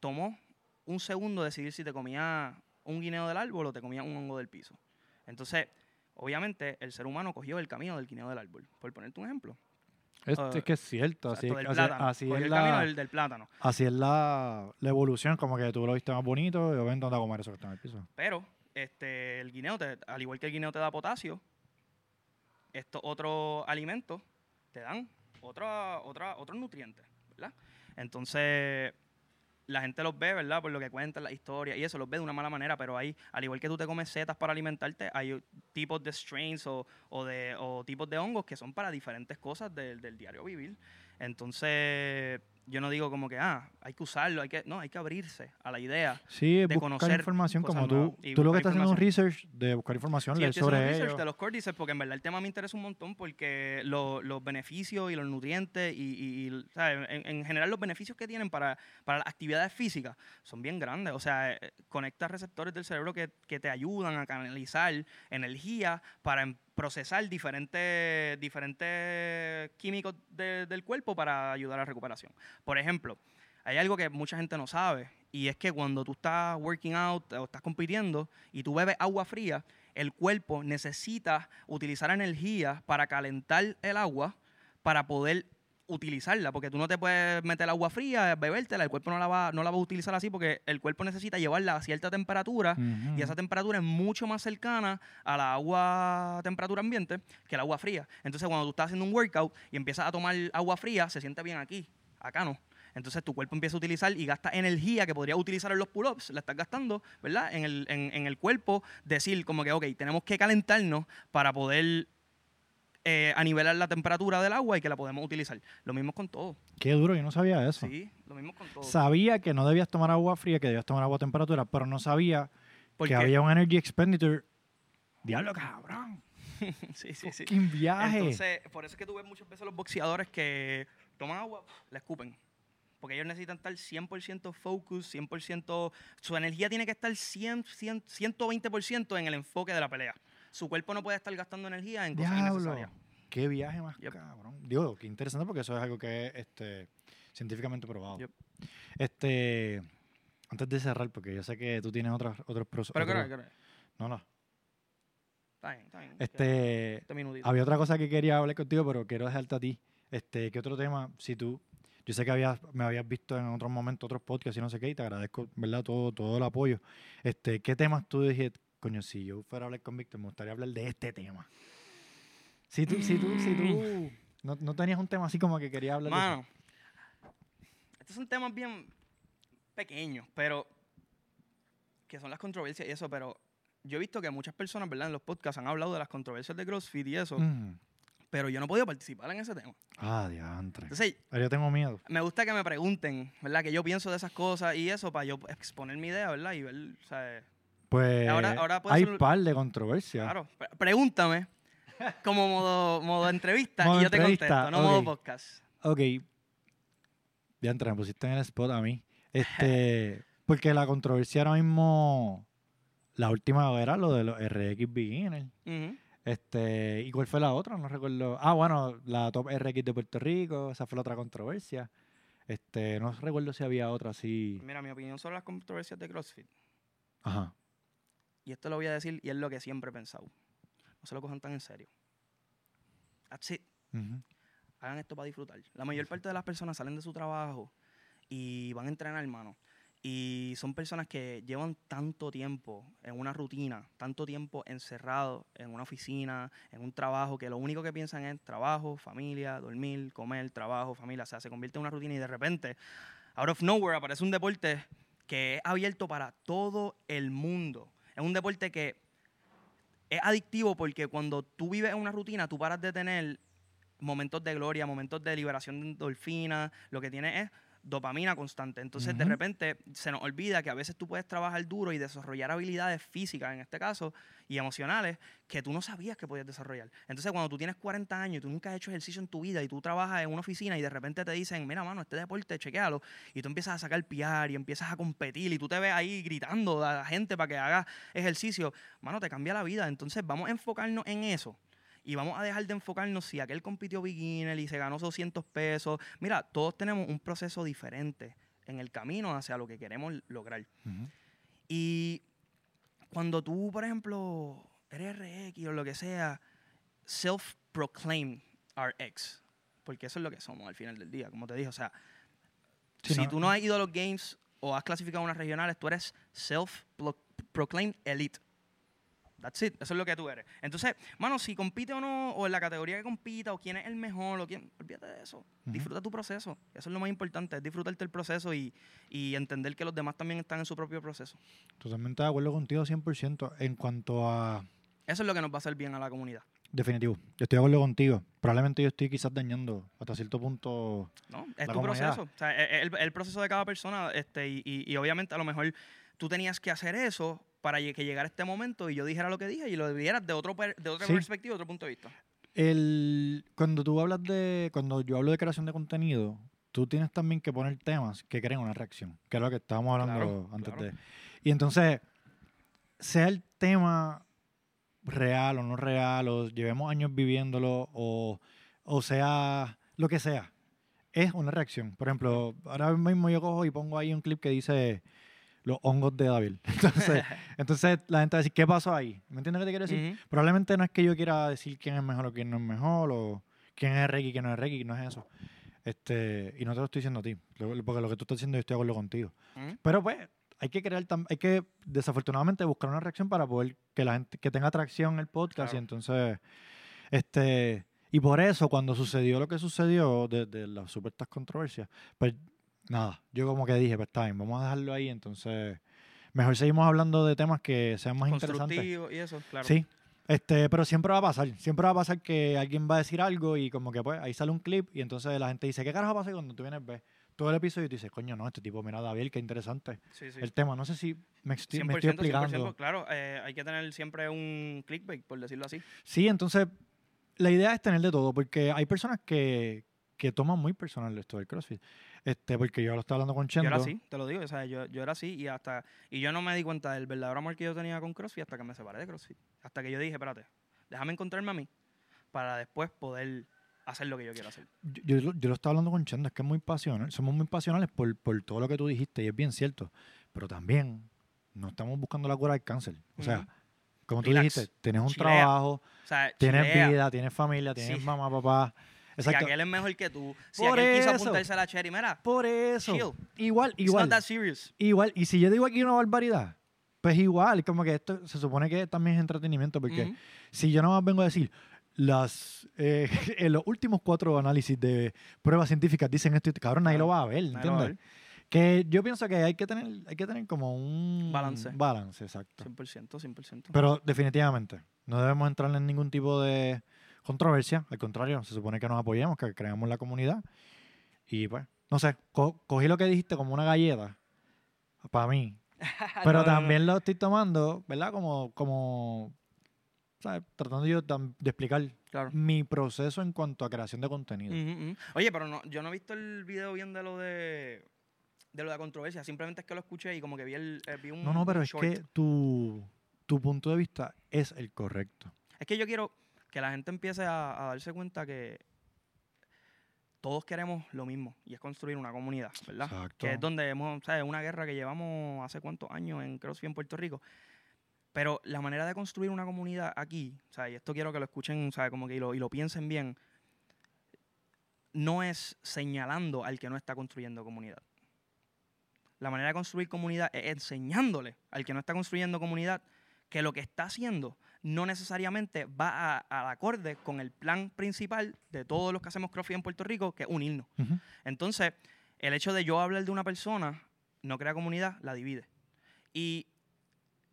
tomó un segundo decidir si te comía un guineo del árbol o te comía un hongo del piso. Entonces, obviamente, el ser humano cogió el camino del guineo del árbol. Por ponerte un ejemplo. Este es que es cierto, así, del así- es el camino la, del, del plátano. así es la, la evolución, como que tú lo viste más bonito y yo ven dónde a comer eso que está en el piso. Pero este, el guineo, te- al igual que el guineo te da potasio, estos otros alimentos te dan otra, otra, otros nutrientes, ¿verdad? Entonces, la gente los ve, ¿verdad? Por lo que cuentan la historia y eso, los ve de una mala manera, pero hay, al igual que tú te comes setas para alimentarte, hay tipos de strains o, o de, o tipos de hongos que son para diferentes cosas del, del diario vivir. Entonces, yo no digo como que, ah, hay que usarlo, hay que, no, hay que abrirse a la idea. Sí, de buscar conocer información como tú. Tú lo que estás haciendo es un research de buscar información, Sí, leer estoy haciendo sobre research ello. de los cordyceps porque en verdad el tema me interesa un montón porque lo- los beneficios y los nutrientes y, y- y, ¿sabes? En, en general los beneficios que tienen para, para las actividades físicas son bien grandes. O sea, eh, conecta receptores del cerebro que, que te ayudan a canalizar energía para em- procesar diferentes, diferentes químicos de- del cuerpo para ayudar a la recuperación. Por ejemplo, hay algo que mucha gente no sabe y es que cuando tú estás working out o estás compitiendo y tú bebes agua fría, el cuerpo necesita utilizar energía para calentar el agua para poder utilizarla, porque tú no te puedes meter agua fría, bebértela, el cuerpo no la va, no la va a utilizar así porque el cuerpo necesita llevarla a cierta temperatura y esa temperatura es mucho más cercana a la agua temperatura ambiente que el agua fría. Entonces, cuando tú estás haciendo un workout y empiezas a tomar agua fría, se siente bien aquí, acá no. Entonces tu cuerpo empieza a utilizar y gasta energía que podría utilizar en los pull-ups, la estás gastando, ¿verdad? En el, en, en el cuerpo, decir como que, ok, tenemos que calentarnos para poder eh, anivelar la temperatura del agua y que la podemos utilizar. Lo mismo con todo. Qué duro, yo no sabía eso. Sí, lo mismo con todo. Sabía que no debías tomar agua fría, que debías tomar agua a temperatura, pero no sabía que había un energy expenditure. Diablo, cabrón. sí, sí, sí. Fucking viaje. Entonces, por eso es que tú ves muchas veces los boxeadores que toman agua, la escupen. Porque ellos necesitan estar 100% focus, 100%... Su energía tiene que estar 100, 100, 120% en el enfoque de la pelea. Su cuerpo no puede estar gastando energía en cosas Diablo. innecesarias. Qué viaje más Yep. cabrón. Digo, qué interesante porque eso es algo que es este, científicamente probado. Yep. Este, antes de cerrar, porque yo sé que tú tienes otros otros pros- Pero. ¿Qué hora? No, no. Está bien, está bien. Este, Este había otra cosa que quería hablar contigo, pero quiero dejarte a ti. Este, ¿qué otro tema? Si tú, yo sé que habías, me habías visto en otros momentos, otros podcasts y no sé qué, y te agradezco, ¿verdad? Todo, todo el apoyo. Este, ¿qué temas tú dije, coño, si yo fuera a hablar con Víctor, me gustaría hablar de este tema. Si tú, si tú, si tú no, no tenías un tema así como que querías hablar de. Mano, estos son temas bien pequeños, pero que son las controversias y eso, pero yo he visto que muchas personas, ¿verdad? En los podcasts han hablado de las controversias de CrossFit y eso, Mm. pero yo no he podido participar en ese tema. Ah, diantre. Entonces, Pero yo tengo miedo. me gusta que me pregunten, ¿verdad? Que yo pienso de esas cosas y eso para yo exponer mi idea, ¿verdad? Y ver, o sea, Pues Ahora- ahora hay ser- par de controversias. claro, pre- pregúntame como modo, modo entrevista Modo y yo te contesto, no modo podcast. Ok. Diantre, me pusiste en el spot a mí. Este, porque la controversia ahora mismo, la última era lo de los RX Beginners. Ujú. Este, ¿y cuál fue la otra? No recuerdo. Ah, bueno, la Top RX de Puerto Rico, esa fue la otra controversia. Este, no recuerdo si había otra así. Mira, mi opinión sobre las controversias de CrossFit. Ajá. Y esto lo voy a decir y es lo que siempre he pensado. No se lo cojan tan en serio. That's it. Hagan esto para disfrutar. La mayor parte de las personas salen de su trabajo y van a entrenar, hermano. Y son personas que llevan tanto tiempo en una rutina, tanto tiempo encerrado en una oficina, en un trabajo, que lo único que piensan es trabajo, familia, dormir, comer, trabajo, familia. O sea, se convierte en una rutina y de repente, out of nowhere, aparece un deporte que es abierto para todo el mundo. Es un deporte que es adictivo porque cuando tú vives en una rutina, tú paras de tener momentos de gloria, momentos de liberación de endorfina, lo que tienes es dopamina constante. Entonces, de repente, se nos olvida que a veces tú puedes trabajar duro y desarrollar habilidades físicas, en este caso, y emocionales, que tú no sabías que podías desarrollar. Entonces, cuando tú tienes 40 años y tú nunca has hecho ejercicio en tu vida y tú trabajas en una oficina y de repente te dicen, mira, mano, este deporte, chequéalo, y tú empiezas a sacar PR y empiezas a competir y tú te ves ahí gritando a la gente para que haga ejercicio, mano, te cambia la vida. Entonces, vamos a enfocarnos en eso. Y vamos a dejar de enfocarnos si aquel compitió beginner y se ganó 200 pesos. Mira, todos tenemos un proceso diferente en el camino hacia lo que queremos lograr. Ujú. Y cuando tú, por ejemplo, eres RX o lo que sea, self-proclaim RX, porque eso es lo que somos al final del día, como te dije. O sea, Sí, si no- tú no has ido a los games o has clasificado a unas regionales, tú eres self-proclaimed elite. That's it. Eso es lo que tú eres. Entonces, mano, si compite o no, o en la categoría que compita, o quién es el mejor, o quién, olvídate de eso. Disfruta tu proceso. Eso es lo más importante, es disfrutarte el proceso y, y entender que los demás también están en su propio proceso. Totalmente de acuerdo contigo 100% en cuanto a... Eso es lo que nos va a hacer bien a la comunidad. Definitivo. Yo estoy de acuerdo contigo. Probablemente yo estoy quizás dañando hasta cierto punto... ¿no? Es La tu comunidad. proceso. O sea, e- e- el, el proceso de cada persona. Este, y, y- y obviamente a lo mejor tú tenías que hacer eso para que llegara este momento y yo dijera lo que dije y lo vieras de, otro de otra Sí. perspectiva, de otro punto de vista. El, cuando tú hablas de... Cuando yo hablo de creación de contenido, tú tienes también que poner temas que creen una reacción, que es lo que estábamos hablando Claro, antes claro. de... Y entonces, sea el tema real o no real, o llevemos años viviéndolo, o, o sea lo que sea, es una reacción. Por ejemplo, ahora mismo yo cojo y pongo ahí un clip que dice los hongos de David. Entonces, entonces la gente va a decir, ¿qué pasó ahí? ¿Me entiendes lo que te quiero decir? Ujú. Probablemente no es que yo quiera decir quién es mejor o quién no es mejor, o quién es Reiki y quién no es Reiki, no es eso. Este, y no te lo estoy diciendo a ti, porque lo que tú estás diciendo yo estoy de acuerdo contigo. Ujú. Pero pues, hay que crear, hay que desafortunadamente buscar una reacción para poder que la gente, que tenga atracción el podcast y Claro. entonces, este, y por eso cuando sucedió lo que sucedió de, de las supuestas controversias, pues nada, yo como que dije, pues está bien, vamos a dejarlo ahí, entonces, mejor seguimos hablando de temas que sean más interesantes. Y eso, claro. Sí, este, pero siempre va a pasar. Siempre va a pasar que alguien va a decir algo y como que pues ahí sale un clip y entonces la gente dice, ¿qué carajo pasa? Cuando tú vienes, ves todo el episodio y tú dices, coño, no, este tipo, mira, David, qué interesante. Sí, sí. El tema, no sé si me, estoy- me 100%, estoy explicando. 100%, claro, eh, hay que tener siempre un clickbait, por decirlo así. Sí, entonces la idea es tener de todo porque hay personas que, que toman muy personal esto del CrossFit. Este, porque yo lo estaba hablando con Yo Chendo. era así, te lo digo, o sea, yo, yo era así y hasta y yo no me di cuenta del verdadero amor que yo tenía con CrossFit hasta que me separé de CrossFit. Hasta que yo dije, espérate, déjame encontrarme a mí para después poder hacer lo que yo quiero hacer. yo, yo lo- yo lo estaba hablando con Chendo, es que es muy pasional, somos muy pasionales por, por todo lo que tú dijiste y es bien cierto, pero también no estamos buscando la cura del cáncer. O sea, como tú Relax, dijiste, tienes un chilea, trabajo, O sea, tienes chilea. vida, tienes familia, tienes Sí. mamá, papá. Exacto. aquel es mejor que tú, si Por aquel quiso eso. apuntarse a la cherry, mira, Por eso. chill. Igual, It's igual. not that serious. Igual. Y si yo digo aquí una barbaridad, pues igual, como que esto se supone que también es entretenimiento, porque Ujú. si yo no vengo a decir, las eh, en los últimos cuatro análisis de pruebas científicas dicen esto, y cabrón, nadie lo va a ver, a ¿entiendes? Que yo pienso que hay que tener, hay que tener como un Balance. balance, exacto. 100%, 100%. Pero definitivamente, no debemos entrar en ningún tipo de controversia. Al contrario, se supone que nos apoyemos, que creamos la comunidad. Y pues, no sé, co- cogí lo que dijiste como una galleta para mí. Pero No, no, no. también lo estoy tomando, ¿verdad? Como, como ¿sabes? Tratando yo de explicar Claro. mi proceso en cuanto a creación de contenido. Oye, pero no, yo no he visto el video bien de lo de de lo de la controversia, simplemente es que lo escuché y como que vi el eh, vi un No, no, pero es short. que tu, tu punto de vista es el correcto. Es que yo quiero que la gente empiece a, a darse cuenta que todos queremos lo mismo y es construir una comunidad, ¿verdad? Exacto. Que es donde hemos, ¿sabes? Una guerra que llevamos hace cuántos años en CrossFit en Puerto Rico. Pero la manera de construir una comunidad aquí, o sea, y esto quiero que lo escuchen, ¿sabes? Como que y lo, y lo piensen bien, no es señalando al que no está construyendo comunidad. La manera de construir comunidad es enseñándole al que no está construyendo comunidad que lo que está haciendo no necesariamente va a- al acorde con el plan principal de todos los que hacemos CrossFit en Puerto Rico, que es unirnos. Ujú. Entonces, el hecho de yo hablar de una persona no crea comunidad, la divide. Y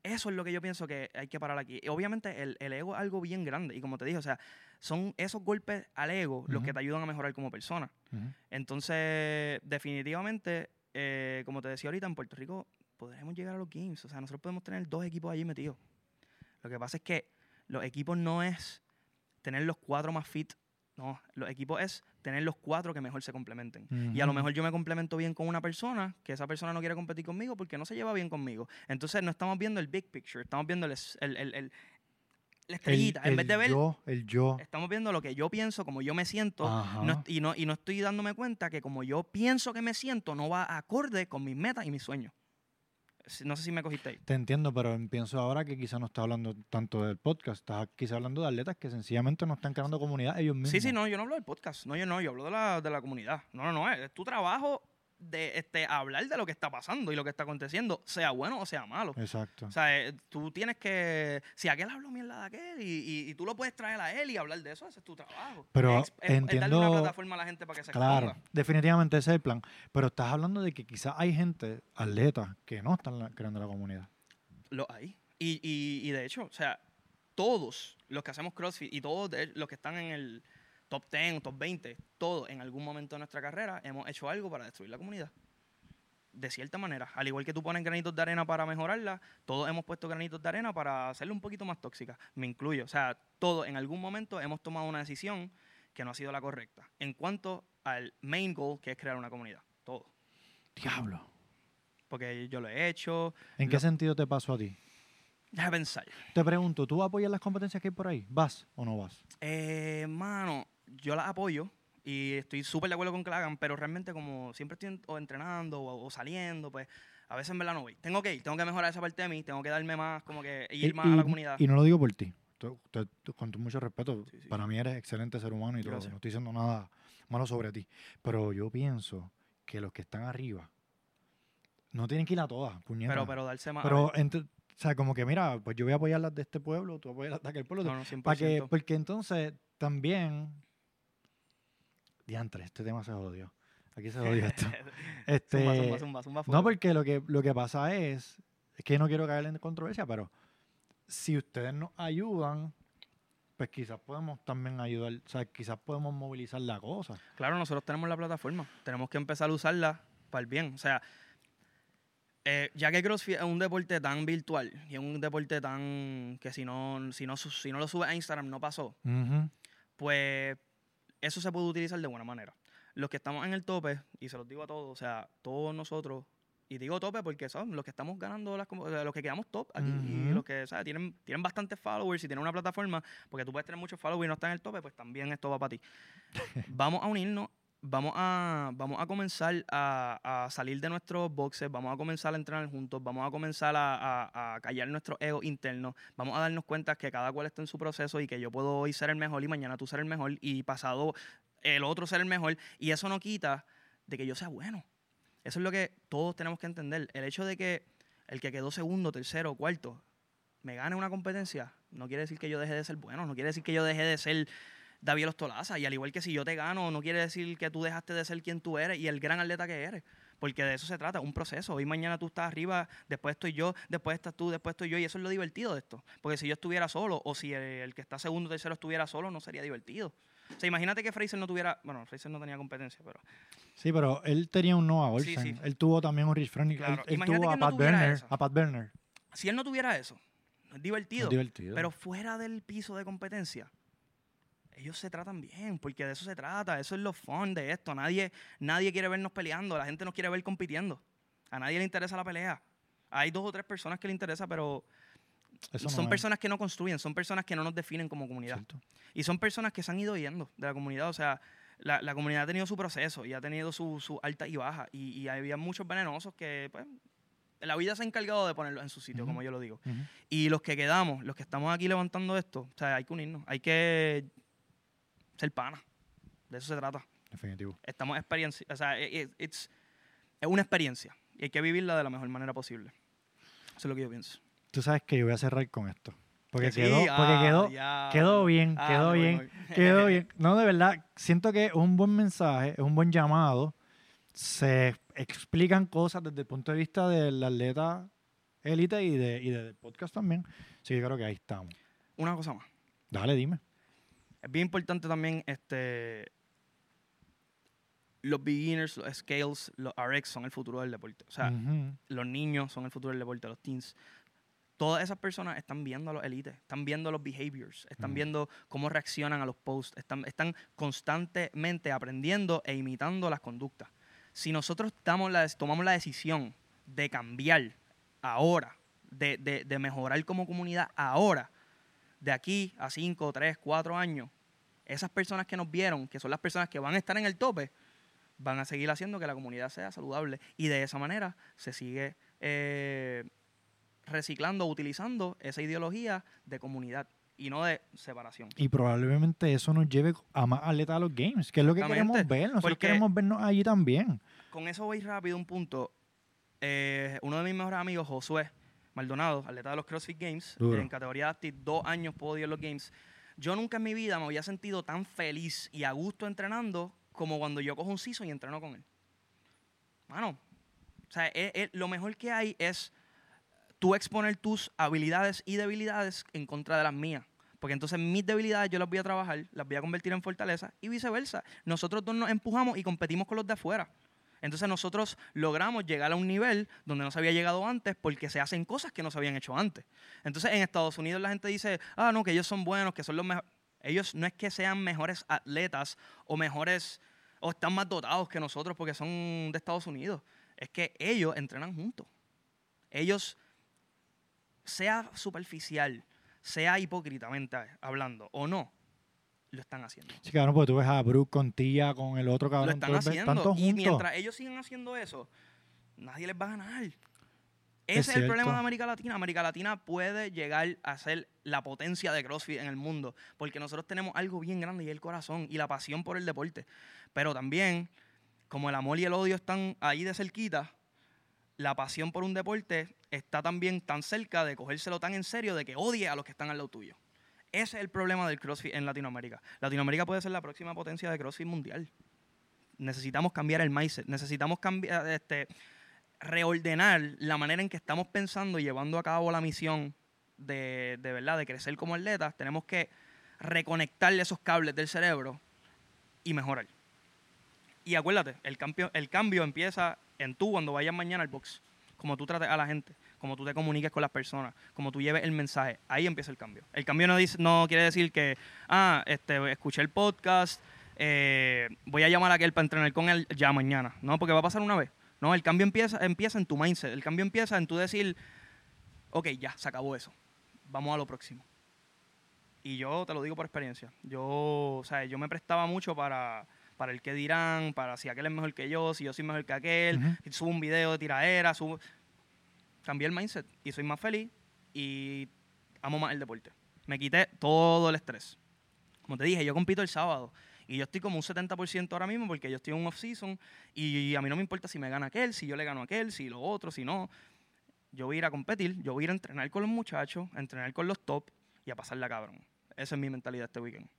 eso es lo que yo pienso que hay que parar aquí. Y obviamente el, el ego es algo bien grande. Y como te dije, o sea, son esos golpes al ego los que te ayudan a mejorar como persona. Ujú. Entonces, definitivamente, eh, como te decía ahorita, en Puerto Rico podremos llegar a los games. O sea, nosotros podemos tener dos equipos allí metidos. Lo que pasa es que los equipos no es tener los cuatro más fit. No, los equipos es tener los cuatro que mejor se complementen. Y a lo mejor yo me complemento bien con una persona, que esa persona no quiere competir conmigo porque no se lleva bien conmigo. Entonces no estamos viendo el big picture, estamos viendo el, el- el- el- la estrellita. en el vez de ver, yo, el yo. estamos viendo lo que yo pienso, como yo me siento, no y, no, y no estoy dándome cuenta que como yo pienso que me siento, no va acorde con mis metas y mis sueños. No sé si me cogiste ahí. Te entiendo, pero pienso ahora que quizás no está hablando tanto del podcast, estás quizás hablando de atletas que sencillamente no están creando comunidad ellos mismos. Sí, sí, no, yo no hablo del podcast. No, yo no, yo hablo de la, de la comunidad. No, no, no, es tu trabajo de este, hablar de lo que está pasando y lo que está aconteciendo, sea bueno o sea malo. Exacto. O sea, eh, tú tienes que. Si aquel habló mierda de aquel y, y- y tú lo puedes traer a él y hablar de eso, ese es tu trabajo. Pero es, es- es darle entiendo- una plataforma a la gente para que se Claro, exponga. definitivamente ese es el plan. Pero estás hablando de que quizás hay gente, atletas, que no están creando la comunidad. Lo hay. Y, y- y de hecho, o sea, todos los que hacemos CrossFit y todos los que están en el top 10, top 20, todos en algún momento de nuestra carrera hemos hecho algo para destruir la comunidad. De cierta manera. Al igual que tú pones granitos de arena para mejorarla, todos hemos puesto granitos de arena para hacerla un poquito más tóxica. Me incluyo. O sea, todos en algún momento hemos tomado una decisión que no ha sido la correcta. En cuanto al main goal, que es crear una comunidad. Todo. Diablo. Porque yo lo he hecho. ¿En qué sentido te pasó a ti? Déjame pensar. Te pregunto, ¿tú apoyas las competencias que hay por ahí? ¿Vas o no vas? Eh, mano, yo las apoyo y estoy súper de acuerdo con que la hagan, pero realmente como siempre estoy o entrenando o, o saliendo, pues a veces en verdad no voy. Tengo que ir, tengo que mejorar esa parte de mí, tengo que darme más, como que ir más a la comunidad. y no lo digo por ti. Tú- tú- tú- con tu mucho respeto, Sí, sí. para mí eres excelente ser humano y todo. No estoy diciendo nada malo sobre ti. Pero yo pienso que los que están arriba no tienen que ir a todas, puñeta. pero, pero darse más. Pero, o sea, como que mira, pues yo voy a apoyar las de este pueblo, tú apoyas las de aquel pueblo. no, no, 100%. para que, porque entonces también. Diantre, este tema se jodió. Aquí se jodió esto. Este, zumba, zumba, zumba, zumba no, porque lo que, lo que pasa es, es que no quiero caer en controversia, pero si ustedes nos ayudan, pues quizás podemos también ayudar, o sea, quizás podemos movilizar la cosa. Claro, nosotros tenemos la plataforma. Tenemos que empezar a usarla para el bien. O sea, eh, ya que CrossFit es un deporte tan virtual y es un deporte tan que si no, si no, si no lo subes a Instagram no pasó, pues eso se puede utilizar de buena manera. Los que estamos en el tope, y se los digo a todos, o sea, todos nosotros, y digo tope porque son los que estamos ganando, las, com- o sea, los que quedamos top aquí, y los que o sea, tienen, tienen bastantes followers y tienen una plataforma, porque tú puedes tener muchos followers y no estar en el tope, pues también esto va para ti. vamos a unirnos, vamos a, vamos a comenzar a, a salir de nuestros boxes, vamos a comenzar a entrenar juntos, vamos a comenzar a, a- a callar nuestro ego interno, vamos a darnos cuenta que cada cual está en su proceso y que yo puedo hoy ser el mejor y mañana tú ser el mejor y pasado el otro ser el mejor y eso no quita de que yo sea bueno. Eso es lo que todos tenemos que entender. El hecho de que el que quedó segundo, tercero, cuarto, me gane una competencia, no quiere decir que yo deje de ser bueno, no quiere decir que yo deje de ser David Ostolaza. Y al igual que si yo te gano, no quiere decir que tú dejaste de ser quien tú eres y el gran atleta que eres. Porque de eso se trata, un proceso. Hoy mañana tú estás arriba, después estoy yo, después estás tú, después estoy yo. Y eso es lo divertido de esto. Porque si yo estuviera solo, o si el, que está segundo o tercero estuviera solo, no sería divertido. O sea, imagínate que Fraser no tuviera. Bueno, Fraser no tenía competencia, pero. Sí, pero él tenía un Noah Olsen. Él tuvo también un Rich Frank. Él, tuvo a Pat, Berner, a Pat Berner. Si él no tuviera eso, es divertido. Es divertido. Pero fuera del piso de competencia, ellos se tratan bien, porque de eso se trata, eso es lo fun de esto. Nadie, nadie quiere vernos peleando, la gente nos quiere ver compitiendo. A nadie le interesa la pelea. Hay dos o tres personas que le interesa, pero son personas que no construyen, son personas que no nos definen como comunidad. Y son personas que se han ido yendo de la comunidad. O sea, la, comunidad ha tenido su proceso y ha tenido su, su alta y baja. Y, había muchos venenosos que, pues, la vida se ha encargado de ponerlos en su sitio, como yo lo digo. Y los que quedamos, los que estamos aquí levantando esto, o sea, hay que unirnos. Hay que ser pana. De eso se trata. Definitivo. Estamos experiencia, o sea, es una experiencia y hay que vivirla de la mejor manera posible. Eso es lo que yo pienso. Tú sabes que yo voy a cerrar con esto. Porque, quedó, porque ah, quedó, quedó bien, ah, quedó bien, quedó bien. No, de verdad, siento que es un buen mensaje, es un buen llamado. Se explican cosas desde el punto de vista del atleta élite y, de, y del podcast también. Así que creo que ahí estamos. Una cosa más. Dale, dime. Es bien importante también este los beginners, los scales, los RX son el futuro del deporte. O sea, los niños son el futuro del deporte, los teens. Todas esas personas están viendo a los elites, están viendo los behaviors, están viendo cómo reaccionan a los posts, están, están constantemente aprendiendo e imitando las conductas. Si nosotros la, tomamos la decisión de cambiar ahora, de, de, de mejorar como comunidad ahora, de aquí a 5, 3, 4 años, esas personas que nos vieron, que son las personas que van a estar en el tope, van a seguir haciendo que la comunidad sea saludable. Y de esa manera se sigue eh, reciclando, utilizando esa ideología de comunidad y no de separación. Y probablemente eso nos lleve a más atletas a los games, que es lo que queremos ver. Nosotros queremos vernos allí también. Con eso voy rápido un punto. Eh, uno de mis mejores amigos, Josué Maldonado, atleta de los CrossFit Games, en categoría de dos años podio en los Games. Yo nunca en mi vida me había sentido tan feliz y a gusto entrenando como cuando yo cojo un season y entreno con él. Mano, o sea, lo mejor que hay es tú exponer tus habilidades y debilidades en contra de las mías. Porque entonces mis debilidades yo las voy a trabajar, las voy a convertir en fortaleza y viceversa. Nosotros dos nos empujamos y competimos con los de afuera. Entonces nosotros logramos llegar a un nivel donde no se había llegado antes porque se hacen cosas que no se habían hecho antes. Entonces en Estados Unidos la gente dice, ah, no, que ellos son buenos, que son los mejores. Ellos no es que sean mejores atletas o mejores o están más dotados que nosotros porque son de Estados Unidos. Es que ellos entrenan juntos. Ellos, sea superficial, sea hipócritamente hablando o no, lo están haciendo. Sí, cabrón, porque tú ves a Brooke con Tía, con el otro cabrón. Lo están haciendo. Y mientras ellos sigan haciendo eso, nadie les va a ganar. Ese es, el problema de América Latina. América Latina puede llegar a ser la potencia de CrossFit en el mundo, porque nosotros tenemos algo bien grande y el corazón y la pasión por el deporte. Pero también, como el amor y el odio están ahí de cerquita, la pasión por un deporte está también tan cerca de cogérselo tan en serio de que odie a los que están al lado tuyo. Ese es el problema del CrossFit en Latinoamérica. Latinoamérica puede ser la próxima potencia de CrossFit mundial. Necesitamos cambiar el mindset, necesitamos cambiar este reordenar la manera en que estamos pensando y llevando a cabo la misión de, de verdad de crecer como atletas, tenemos que reconectarle esos cables del cerebro y mejorar. Y acuérdate, el cambio, el cambio empieza en tú cuando vayas mañana al box, como tú trates a la gente, como tú te comuniques con las personas, como tú lleves el mensaje, ahí empieza el cambio. El cambio no, dice, no quiere decir que, ah, este, escuché el podcast, eh, voy a llamar a aquel para entrenar con él ya mañana, no, porque va a pasar una vez. No, el cambio empieza, empieza en tu mindset. El cambio empieza en tu decir, ok, ya, se acabó eso. Vamos a lo próximo. Y yo te lo digo por experiencia. Yo, o sea, yo me prestaba mucho para, para el que dirán, para si aquel es mejor que yo, si yo soy mejor que aquel, subo un video de tiradera, subo... Cambié el mindset y soy más feliz y amo más el deporte. Me quité todo el estrés. Como te dije, yo compito el sábado y yo estoy como un 70% ahora mismo porque yo estoy en un off-season y a mí no me importa si me gana aquel, si yo le gano a aquel, si lo otro, si no. yo voy a ir a competir, yo voy a ir a entrenar con los muchachos, a entrenar con los top y a pasarla cabrón. Esa es mi mentalidad este weekend.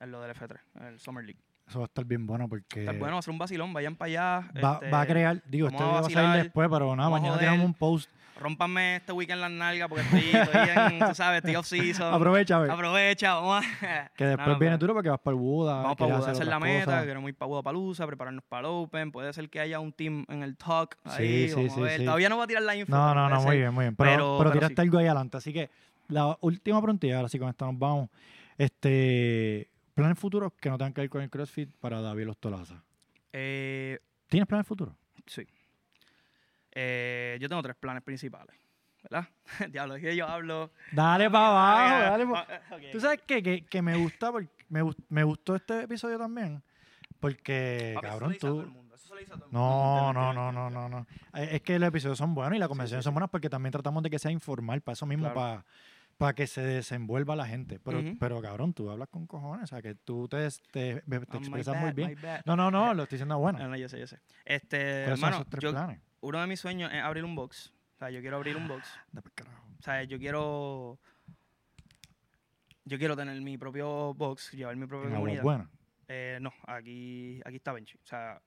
Es lo del F3, el Summer League. Eso va a estar bien bueno porque Está bueno, va a ser un vacilón, vayan para allá. va, este, va a crear, digo, este video va a salir después, pero nada, mañana tiramos un post. Rómpanme este weekend las nalgas porque estoy, estoy en, tú sabes, estoy off-season. Aprovecha, a ver. Aprovecha, vamos a... Que después No, no, viene duro porque vas para el Buda. Vamos para Buda, hacer esa es la meta, cosas. queremos ir para Buda Palusa, prepararnos para el Open, puede ser que haya un team en el talk ahí, sí, vamos sí, a ver. sí. Todavía no voy a tirar la info. No, no, no, muy bien, muy bien. Pero, Pero- pero, tiraste sí. algo ahí adelante. Así que la última pregunta, ahora sí con esta nos vamos. Este, planes futuros que no tengan que ver con el CrossFit para David Los Tolaza. Eh, ¿Tienes planes futuros? sí. Eh, yo tengo tres planes principales, ¿verdad? Diablo, es que yo hablo... Dale para abajo, dale pa- Ah, ok, Tú sabes qué? que, que me gusta, porque me, me gustó este episodio también. Porque, Papi, cabrón, tú... No, no, no, no, no, no. Eh, Es que los episodios son buenos y las conversaciones sí, son sí. buenas porque también tratamos de que sea informal, para eso mismo, Claro. para, para que se desenvuelva la gente. Pero, pero cabrón, tú hablas con cojones, o sea, que tú te, te, te Oh, expresas muy bien. No, no, no, lo estoy diciendo bueno. No, no, yo sé, yo sé. Este, ¿Cuáles son hermano, esos tres yo- planes? uno de mis sueños es abrir un box. O sea, yo quiero abrir un box. Carajo. O sea, yo quiero... Yo quiero tener mi propio box, llevar mi propia comunidad. Buena. Eh, no, aquí, aquí está Benchi. O sea,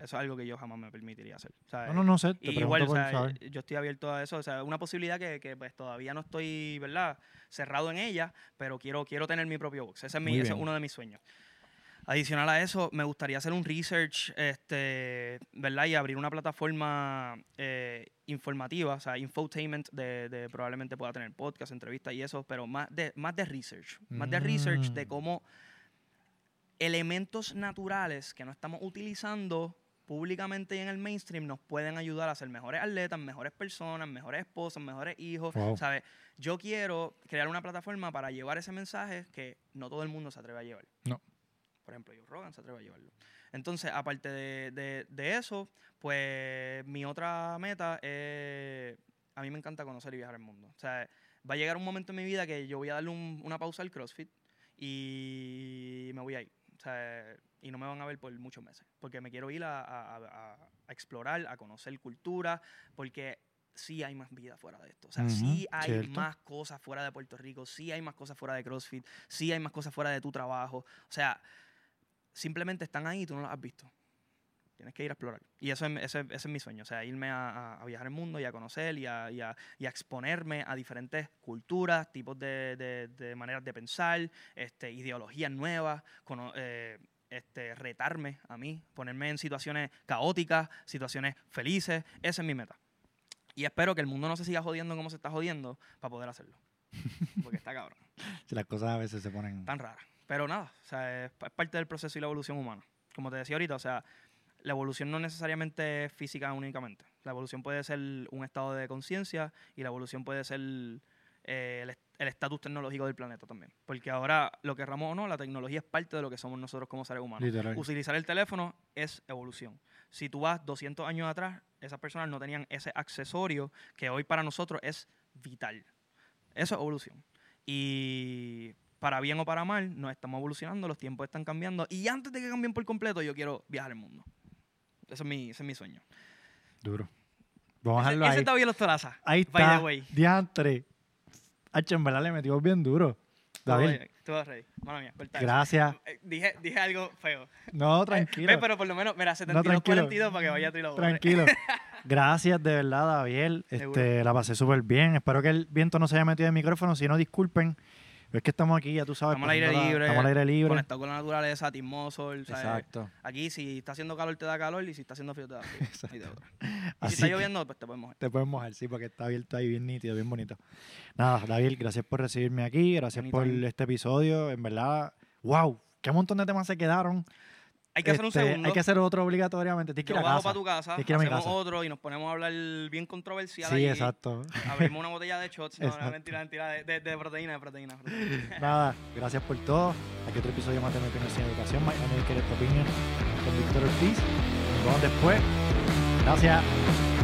eso es algo que yo jamás me permitiría hacer. No, no, no sé, te y igual, o por sea, saber. yo estoy abierto a eso. O sea, una posibilidad que, que, pues, todavía no estoy, ¿verdad? Cerrado en ella, pero quiero, quiero tener mi propio box. Ese es, mi, ese es uno de mis sueños. Adicional a eso, me gustaría hacer un research, este, ¿verdad? Y abrir una plataforma eh, informativa, o sea, infotainment, de, de probablemente pueda tener podcast, entrevistas y eso, pero más de, más de research. Más de research de Mm. cómo elementos naturales que no estamos utilizando públicamente y en el mainstream nos pueden ayudar a ser mejores atletas, mejores personas, mejores esposas, mejores hijos. Wow. ¿sabes? Yo quiero crear una plataforma para llevar ese mensaje que no todo el mundo se atreve a llevar. No. Por ejemplo, Joe Rogan se atreve a llevarlo. Entonces, aparte de, de- de eso, pues mi otra meta es... A mí me encanta conocer y viajar el mundo. O sea, va a llegar un momento en mi vida que yo voy a darle un- una pausa al CrossFit y me voy a ir. O sea, y no me van a ver por muchos meses. Porque me quiero ir a, a- a- a explorar, a conocer cultura, porque sí hay más vida fuera de esto. O sea, Ujú, sí hay cierto. más cosas fuera de Puerto Rico, sí hay más cosas fuera de CrossFit, sí hay más cosas fuera de tu trabajo. O sea, simplemente están ahí y tú no las has visto. Tienes que ir a explorar. Y eso es, ese, ese es mi sueño, o sea, irme a, a- viajar el mundo y a conocer y a, y a- y a exponerme a diferentes culturas, tipos de, de- de maneras de pensar, este, ideologías nuevas, cono- eh, este, retarme a mí, ponerme en situaciones caóticas, situaciones felices. Esa es mi meta. Y espero que el mundo no se siga jodiendo como se está jodiendo para poder hacerlo. Porque está cabrón, Si las cosas a veces se ponen... tan rara. Pero nada, o sea, es, es parte del proceso y la evolución humana. Como te decía ahorita, o sea, la evolución no necesariamente es física únicamente. La evolución puede ser un estado de conciencia y la evolución puede ser eh, el el estatus tecnológico del planeta también. Porque ahora, lo querramos o no, la tecnología es parte de lo que somos nosotros como seres humanos. Literal. Utilizar el teléfono es evolución. Si tú vas 200 años atrás, esas personas no tenían ese accesorio que hoy para nosotros es vital. Eso es evolución. Y para bien o para mal, nos estamos evolucionando, los tiempos están cambiando. Y antes de que cambien por completo, yo quiero viajar el mundo. Ese es mi, ese es mi sueño. Duro. Vamos a Ese, dejarlo ese ahí. está bien los. Ahí by the está. way. Diantre. Hacho, en verdad le metimos bien duro. David, tú vas ready. Mala mía, corta gracias. Eh, Dije, dije algo feo. No, Eh, tranquilo. Ve, pero por lo menos, mira, 72, tranquilo. 42 para que vaya la bola. Tranquilo. Gracias de verdad, David. Este, la pasé súper bien. Espero que el viento no se haya metido en el micrófono. Si no, disculpen. Es que estamos aquí, ya tú sabes. Estamos al aire libre. Estamos al aire libre. Conectado con la naturaleza, ¿sabes? Exacto. Aquí, si está haciendo calor, te da calor. Y si está haciendo frío, te da frío. Exacto. Y. Y si está lloviendo, pues te puedes mojar. te puedes mojar, sí, porque está abierto ahí bien nítido, bien bonito. Nada, David, gracias por recibirme aquí. Gracias por este episodio. En verdad, wow. Qué montón de temas se quedaron. Hay que hacer un Este, segundo. Hay que hacer otro obligatoriamente. Tienes que ir a casa. para tu casa, Tienes que ir a mi hacemos casa. otro y nos ponemos a hablar bien controversial Sí, allí. exacto. Abrimos una botella de shots. No, mentira, mentira. De, de- de proteína, de proteína. de proteína. Nada, gracias por todo. Aquí otro episodio más de Mi Opinión Sin Educación. My Uneducated Opinion con Víctor Ortiz. Nos vemos después. Gracias.